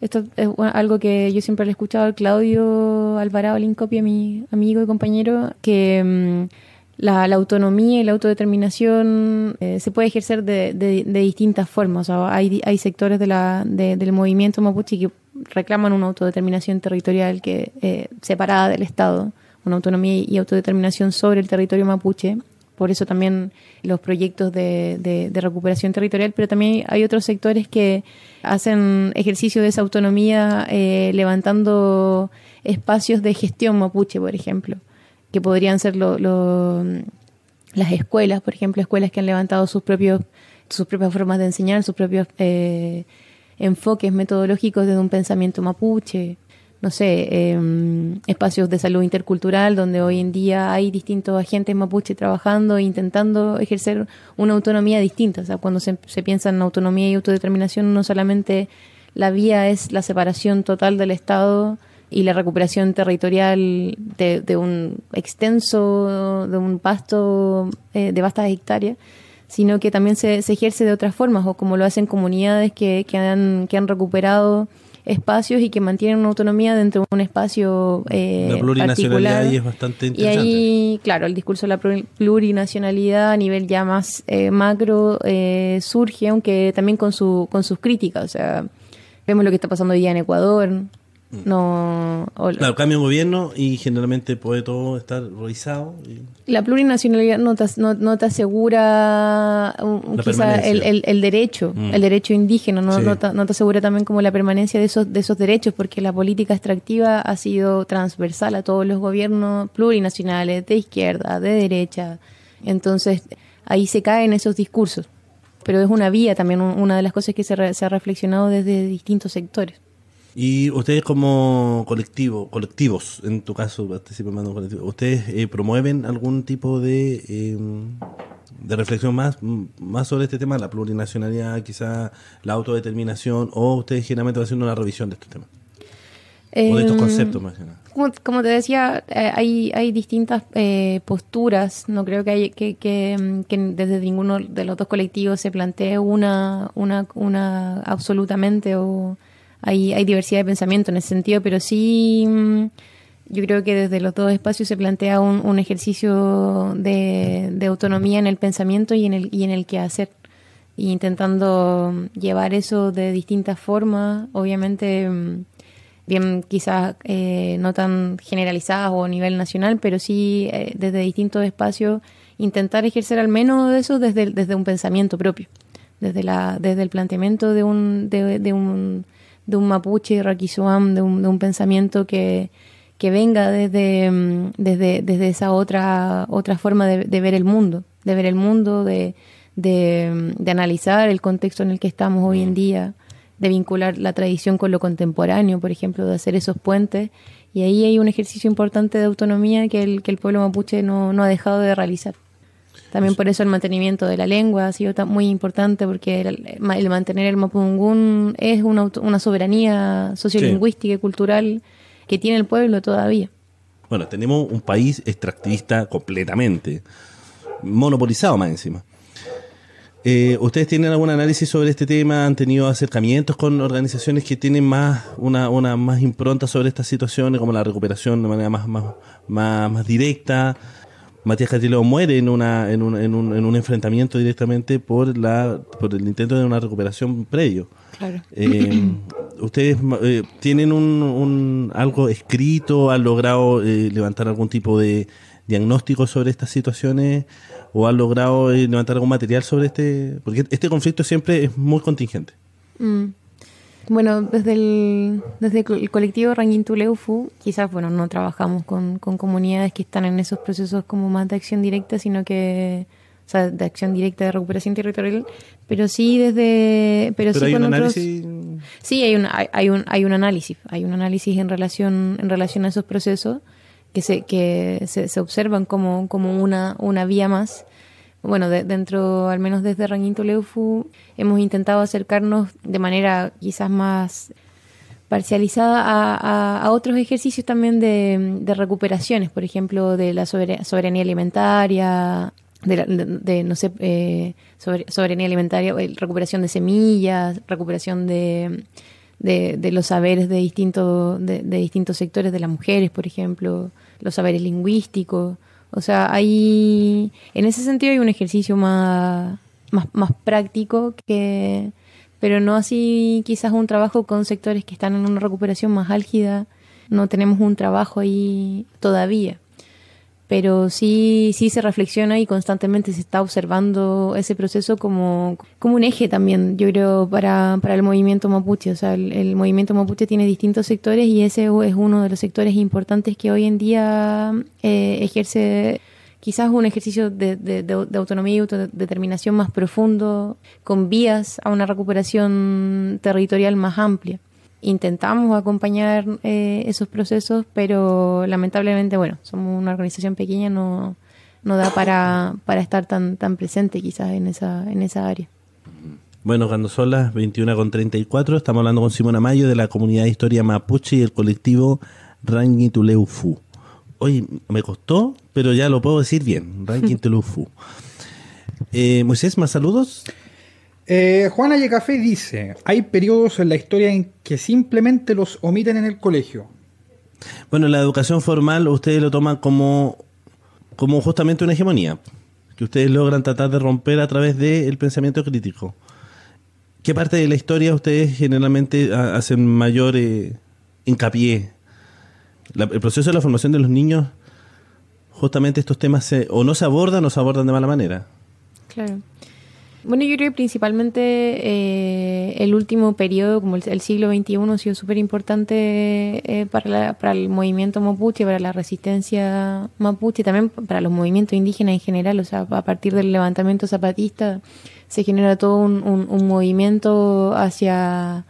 esto es algo que yo siempre le he escuchado al Claudio Alvarado Lincopia, mi amigo y compañero, que mm, la, autonomía y la autodeterminación eh, se puede ejercer de, de, distintas formas. hay, hay sectores de la, del movimiento mapuche que reclaman una autodeterminación territorial que eh, separada del Estado, una autonomía y autodeterminación sobre el territorio mapuche por eso también los proyectos de, recuperación territorial, pero también hay otros sectores que hacen ejercicio de esa autonomía eh, levantando espacios de gestión mapuche, por ejemplo, que podrían ser las escuelas, por ejemplo, escuelas que han levantado sus propios sus propias formas de enseñar, sus propios eh, enfoques metodológicos desde un pensamiento mapuche no sé, em, espacios de salud intercultural donde hoy en día hay distintos agentes mapuche trabajando e intentando ejercer una autonomía distinta. O sea, cuando se, piensa en autonomía y autodeterminación, no solamente la vía es la separación total del Estado y la recuperación territorial de, un extenso, de un pasto eh, de vastas hectáreas, sino que también se, ejerce de otras formas, o como lo hacen comunidades que, que, han, que han recuperado espacios y que mantienen una autonomía dentro de un espacio eh, La plurinacionalidad ahí es bastante interesante. Y ahí, claro, el discurso de la plurinacionalidad a nivel ya más eh, macro eh, surge, aunque también con, su, con sus críticas. O sea, vemos lo que está pasando hoy día en Ecuador, no, claro, cambia un gobierno y generalmente puede todo estar revisado. La plurinacionalidad no te, no, te asegura quizá el, el, derecho, mm. el derecho indígena, no, no, te, asegura también como la permanencia de esos, de esos derechos, porque la política extractiva ha sido transversal a todos los gobiernos plurinacionales, de izquierda, de derecha. Entonces ahí se caen esos discursos. Pero es una vía también, una de las cosas que se, se ha reflexionado desde distintos sectores. Y ustedes como colectivo, colectivos, en tu caso, ¿ustedes eh, promueven algún tipo de, em, de reflexión más, más sobre este tema, la plurinacionalidad, quizá la autodeterminación, o ustedes generalmente van haciendo una revisión de estos temas? o de estos em, conceptos más que nada. Como, te decía, eh, hay, hay distintas eh, posturas. No creo que, hay, que, que, que, desde ninguno de los dos colectivos se plantee una, una, una absolutamente o hay, diversidad de pensamiento en ese sentido, pero sí mm, yo creo que desde los dos espacios se plantea un, ejercicio de, autonomía en el pensamiento y en el, y en el quehacer. Y intentando llevar eso de distintas formas, obviamente mm, bien quizás eh, no tan generalizadas o a nivel nacional, pero sí eh, desde distintos espacios intentar ejercer al menos eso desde, desde un pensamiento propio, desde, la, desde el planteamiento de un, de un de un mapuche raquizuam, de un, de un pensamiento que, que venga desde, mm, desde, desde esa otra, otra forma de, ver el mundo, de ver el mundo, de, de, de, analizar el contexto en el que estamos hoy en día, de vincular la tradición con lo contemporáneo, por ejemplo, de hacer esos puentes. Y ahí hay un ejercicio importante de autonomía que el, que el pueblo mapuche no, no ha dejado de realizar. También por eso el mantenimiento de la lengua ha sido muy importante porque el, mantener el mapungún es una, una soberanía sociolingüística y cultural que tiene el pueblo todavía. Bueno, tenemos un país extractivista completamente, monopolizado más encima. Eh, ¿Ustedes tienen algún análisis sobre este tema? ¿Han tenido acercamientos con organizaciones que tienen más una, una más impronta sobre estas situaciones, como la recuperación de manera más, más, más, más directa? Matías Castillo muere en, una, en, un, en, un, en un enfrentamiento directamente por, la, por el intento de una recuperación previo. Claro. Eh, ¿Ustedes eh, tienen un, un, algo escrito? ¿Han logrado eh, levantar algún tipo de diagnóstico sobre estas situaciones? ¿O han logrado levantar algún material sobre este? Porque este conflicto siempre es muy contingente. Mm. Bueno, desde el, desde el colectivo Ranguintuleufu, quizás, bueno, no trabajamos con, con comunidades que están en esos procesos como más de acción directa, sino que, o sea, de acción directa de recuperación territorial, pero sí desde, pero, sí con otros, sí hay un, hay, un, hay un análisis, hay un análisis en relación, en relación a esos procesos que se, que se, se observan como, como una, una vía más bueno, dentro, al menos desde Ranguito Leufu, hemos intentado acercarnos de manera quizás más parcializada a, otros ejercicios también de, de recuperaciones, por ejemplo, de la sobera- soberanía alimentaria, de, la- de- de, no sé, eh, soberanía alimentaria, eh, recuperación de semillas, recuperación de, de, de los saberes de, distinto, de, de distintos sectores de las mujeres, por ejemplo, los saberes lingüísticos. O sea, hay, en ese sentido hay un ejercicio más, más, más práctico que, pero no así quizás un trabajo con sectores que están en una recuperación más álgida. No tenemos un trabajo ahí todavía. Pero sí, sí se reflexiona y constantemente se está observando ese proceso como, como un eje también, yo creo, para, para el movimiento mapuche. O sea, el, movimiento mapuche tiene distintos sectores y ese es uno de los sectores importantes que hoy en día eh, ejerce quizás un ejercicio de- de autonomía y autodeterminación más profundo, con vías a una recuperación territorial más amplia. Intentamos acompañar eh, esos procesos, pero lamentablemente, bueno, somos una organización pequeña, no, no da para, para estar tan, tan presente quizás en esa, en esa área. Bueno, cuando son las 21.34, estamos hablando con Simona Mayo de la comunidad de historia mapuche y el colectivo Rangituleufu. Oye, me costó, pero ya lo puedo decir bien, Rangituleufu. Eh, Moisés, ¿más saludos? Eh, Juana Yecafé dice, hay periodos en la historia en que simplemente los omiten en el colegio. Bueno, la educación formal ustedes lo toman como, como justamente una hegemonía, que ustedes logran tratar de romper a través del pensamiento crítico. ¿Qué parte de la historia ustedes generalmente ha- hacen mayor eh, hincapié? La- el proceso de la formación de los niños, justamente estos temas se- o no se abordan o se abordan de mala manera. Claro. Bueno, yo creo que principalmente eh, el último periodo, como el, siglo XXI, ha sido súper importante eh, para, para el movimiento mapuche, para la resistencia mapuche, también para los movimientos indígenas en general. O sea, a partir del levantamiento zapatista se genera todo un, movimiento hacia,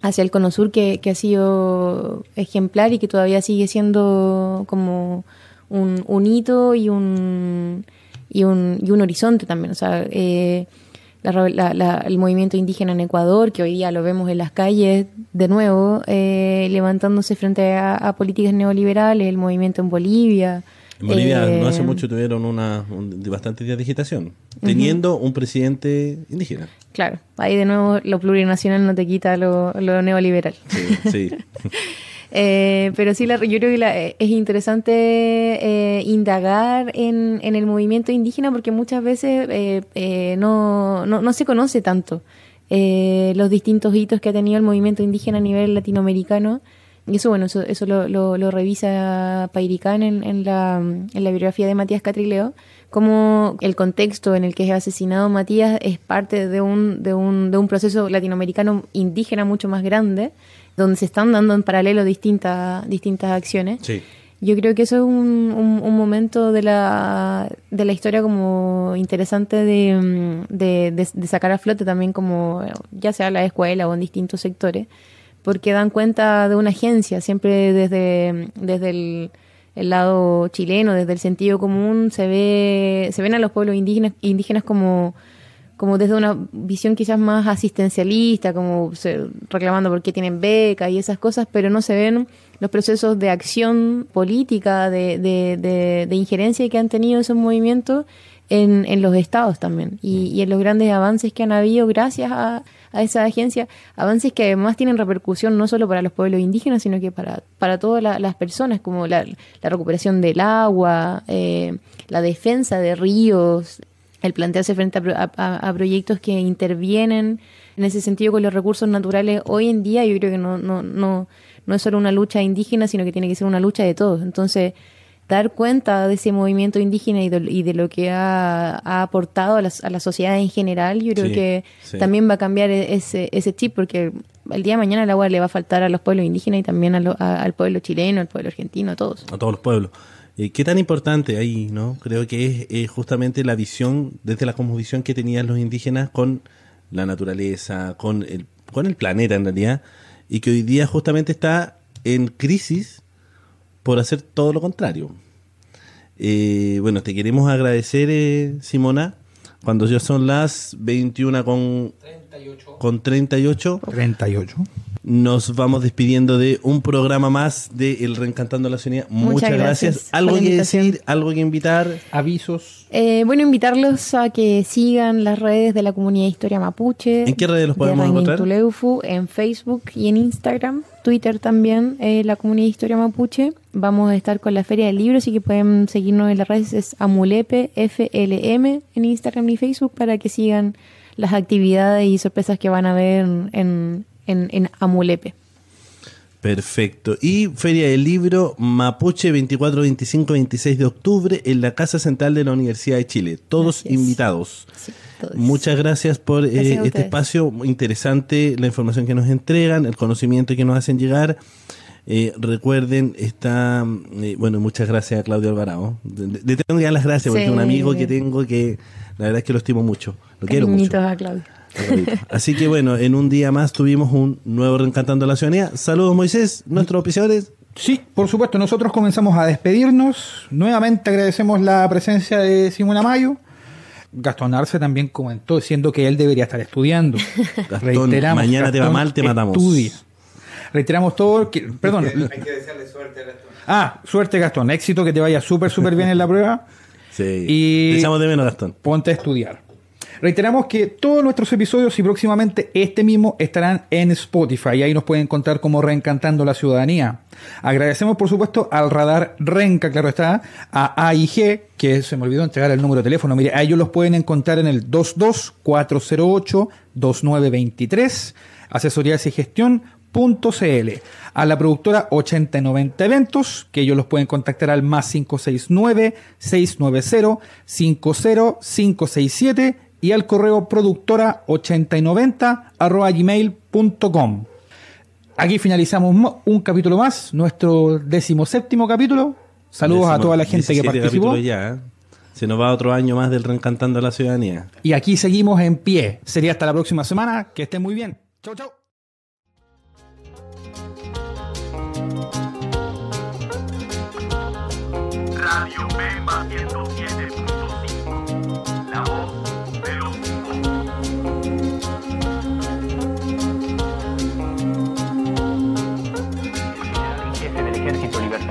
hacia el Cono Sur que, ha sido ejemplar y que todavía sigue siendo como un hito y un, y un, y un horizonte también. O sea, eh, la la- la- el movimiento indígena en Ecuador, que hoy día lo vemos en las calles de nuevo, eh, levantándose frente a, a políticas neoliberales, el movimiento en Bolivia. En Bolivia eh, no hace mucho tuvieron una, un- de bastantes días de agitación, teniendo un presidente indígena. Claro, ahí de nuevo lo plurinacional no te quita lo, lo neoliberal. Sí, sí. Eh, pero sí, la, yo creo que la- es interesante eh, indagar en, en el movimiento indígena porque muchas veces eh, eh, no, no, no se conoce tanto eh, los distintos hitos que ha tenido el movimiento indígena a nivel latinoamericano. Y eso, bueno, eso, eso lo, lo, revisa Pairicán en, en, la, en la biografía de Matías Catrileo, como el contexto en el que es asesinado Matías es parte de un, de un, de un proceso latinoamericano indígena mucho más grande, donde se están dando en paralelo distintas, distintas acciones. Sí. Yo creo que eso es un, un, un momento de la, de la historia como interesante de, mm, de, de- de sacar a flote también como ya sea en la escuela o en distintos sectores, porque dan cuenta de una agencia, siempre desde, desde el, el lado chileno, desde el sentido común, se ve, se ven a los pueblos indígenas, indígenas como como desde una visión quizás más asistencialista, como se- reclamando por qué tienen beca y esas cosas, pero no se ven los procesos de acción política, de, de, de- de injerencia que han tenido esos movimientos en, en los estados también. Y, y en los grandes avances que han habido gracias a, a esa agencia, avances que además tienen repercusión no solo para los pueblos indígenas, sino que para, para todas la- las personas, como la, la recuperación del agua, eh, la defensa de ríos, el plantearse frente a, pro- a- a- a proyectos que intervienen en ese sentido con los recursos naturales hoy en día yo creo que no, no, no, no es solo una lucha indígena, sino que tiene que ser una lucha de todos. Entonces, dar cuenta de ese movimiento indígena y de, y de lo que ha, ha aportado a la, a la sociedad en general, yo creo Sí, que sí. también va a cambiar e- ese, ese chip, porque el día de mañana el agua le va a faltar a los pueblos indígenas y también a lo- a- al pueblo chileno, al pueblo argentino, a todos. a todos los pueblos. Eh, ¿Qué tan importante ahí, no? Creo que es justamente la visión, desde la cosmovisión que tenían los indígenas con la naturaleza, con el, con el planeta en realidad, y que hoy día justamente está en crisis por hacer todo lo contrario. Eh, bueno, te queremos agradecer, eh, Simona, cuando ya son las 21 con 38. con 38. 38. Nos vamos despidiendo de un programa más de El Reencantando la Ciudadanía. Muchas, Muchas gracias. ¿Algo que decir? ¿Algo que invitar? Avisos. Eh, bueno, invitarlos a que sigan las redes de la comunidad Historia Mapuche. ¿En qué redes los de podemos encontrar? Tuleufu, en Facebook y en Instagram. Twitter también, eh, la comunidad Historia Mapuche. Vamos a estar con la Feria del Libro, así que pueden seguirnos en las redes. Es Amulepe, FLM, en Instagram y Facebook para que sigan las actividades y sorpresas que van a ver en, en, en Amulepe. Perfecto. Y Feria del Libro Mapuche 24, 25, 26 de octubre en la Casa Central de la Universidad de Chile. Todos invitados. Sí, todos. Muchas gracias por eh, Gracias este espacio. Interesante la información que nos entregan, el conocimiento que nos hacen llegar. Eh, recuerden, está. eh, bueno, muchas gracias a Claudio Alvarado. Le tengo que dar las gracias porque Sí. es un amigo que tengo que. La verdad es que lo estimo mucho. Lo quiero mucho. A Claudio. Así que bueno, en un día más tuvimos un nuevo Reencantando la Ciudadanía. Saludos, Moisés, nuestros oficiadores. Sí, por supuesto, nosotros comenzamos a despedirnos. Nuevamente agradecemos la presencia de Simona Mayo. Gastón Arce también comentó diciendo que él debería estar estudiando. Gastón, mañana te va mal, te matamos. estudia. Reiteramos todo. Que, perdón. Hay que desearle suerte a Gastón. Ah, suerte Gastón. Éxito, que te vaya súper, súper bien en la prueba. Sí. Y- Te echamos de menos, Gastón. Ponte a estudiar. Reiteramos que todos nuestros episodios y próximamente este mismo estarán en Spotify. Ahí nos pueden encontrar como Reencantando la Ciudadanía. Agradecemos, por supuesto, al radar Renca, claro está, a AIG, que se me olvidó entregar el número de teléfono. Mire, a ellos los pueden encontrar en el 22408-2923, asesorías y gestión. .cl, a la productora 8090 Eventos, que ellos los pueden contactar al más 569-690-50567 y al correo productora 8090 arroba gmail.com. Aquí finalizamos mo- un capítulo más, nuestro decimoséptimo capítulo. Saludos a toda la gente que 17 participó. Ya, ¿eh? Se nos va otro año más del Reencantando a la Ciudadanía. Y aquí seguimos en pie. Sería hasta la próxima semana. Que estén muy bien. Chau, chau. Radio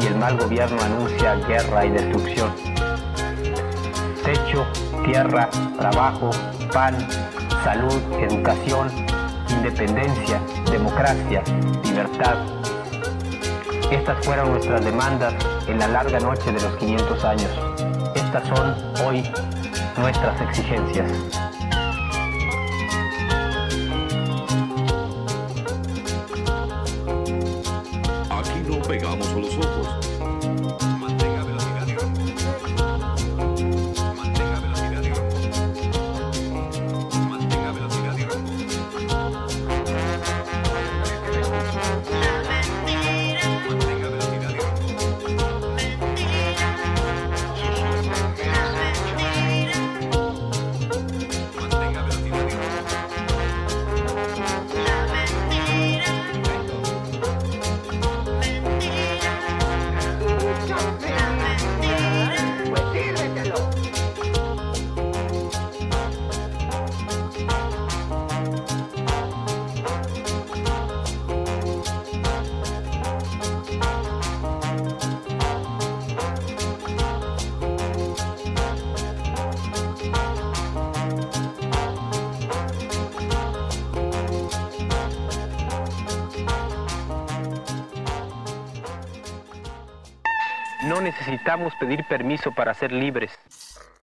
y el mal gobierno anuncia guerra y destrucción. Techo, tierra, trabajo, pan, salud, educación, independencia, democracia, libertad. Estas fueron nuestras demandas en la larga noche de los 500 años. Estas son hoy nuestras exigencias. Necesitamos pedir permiso para ser libres.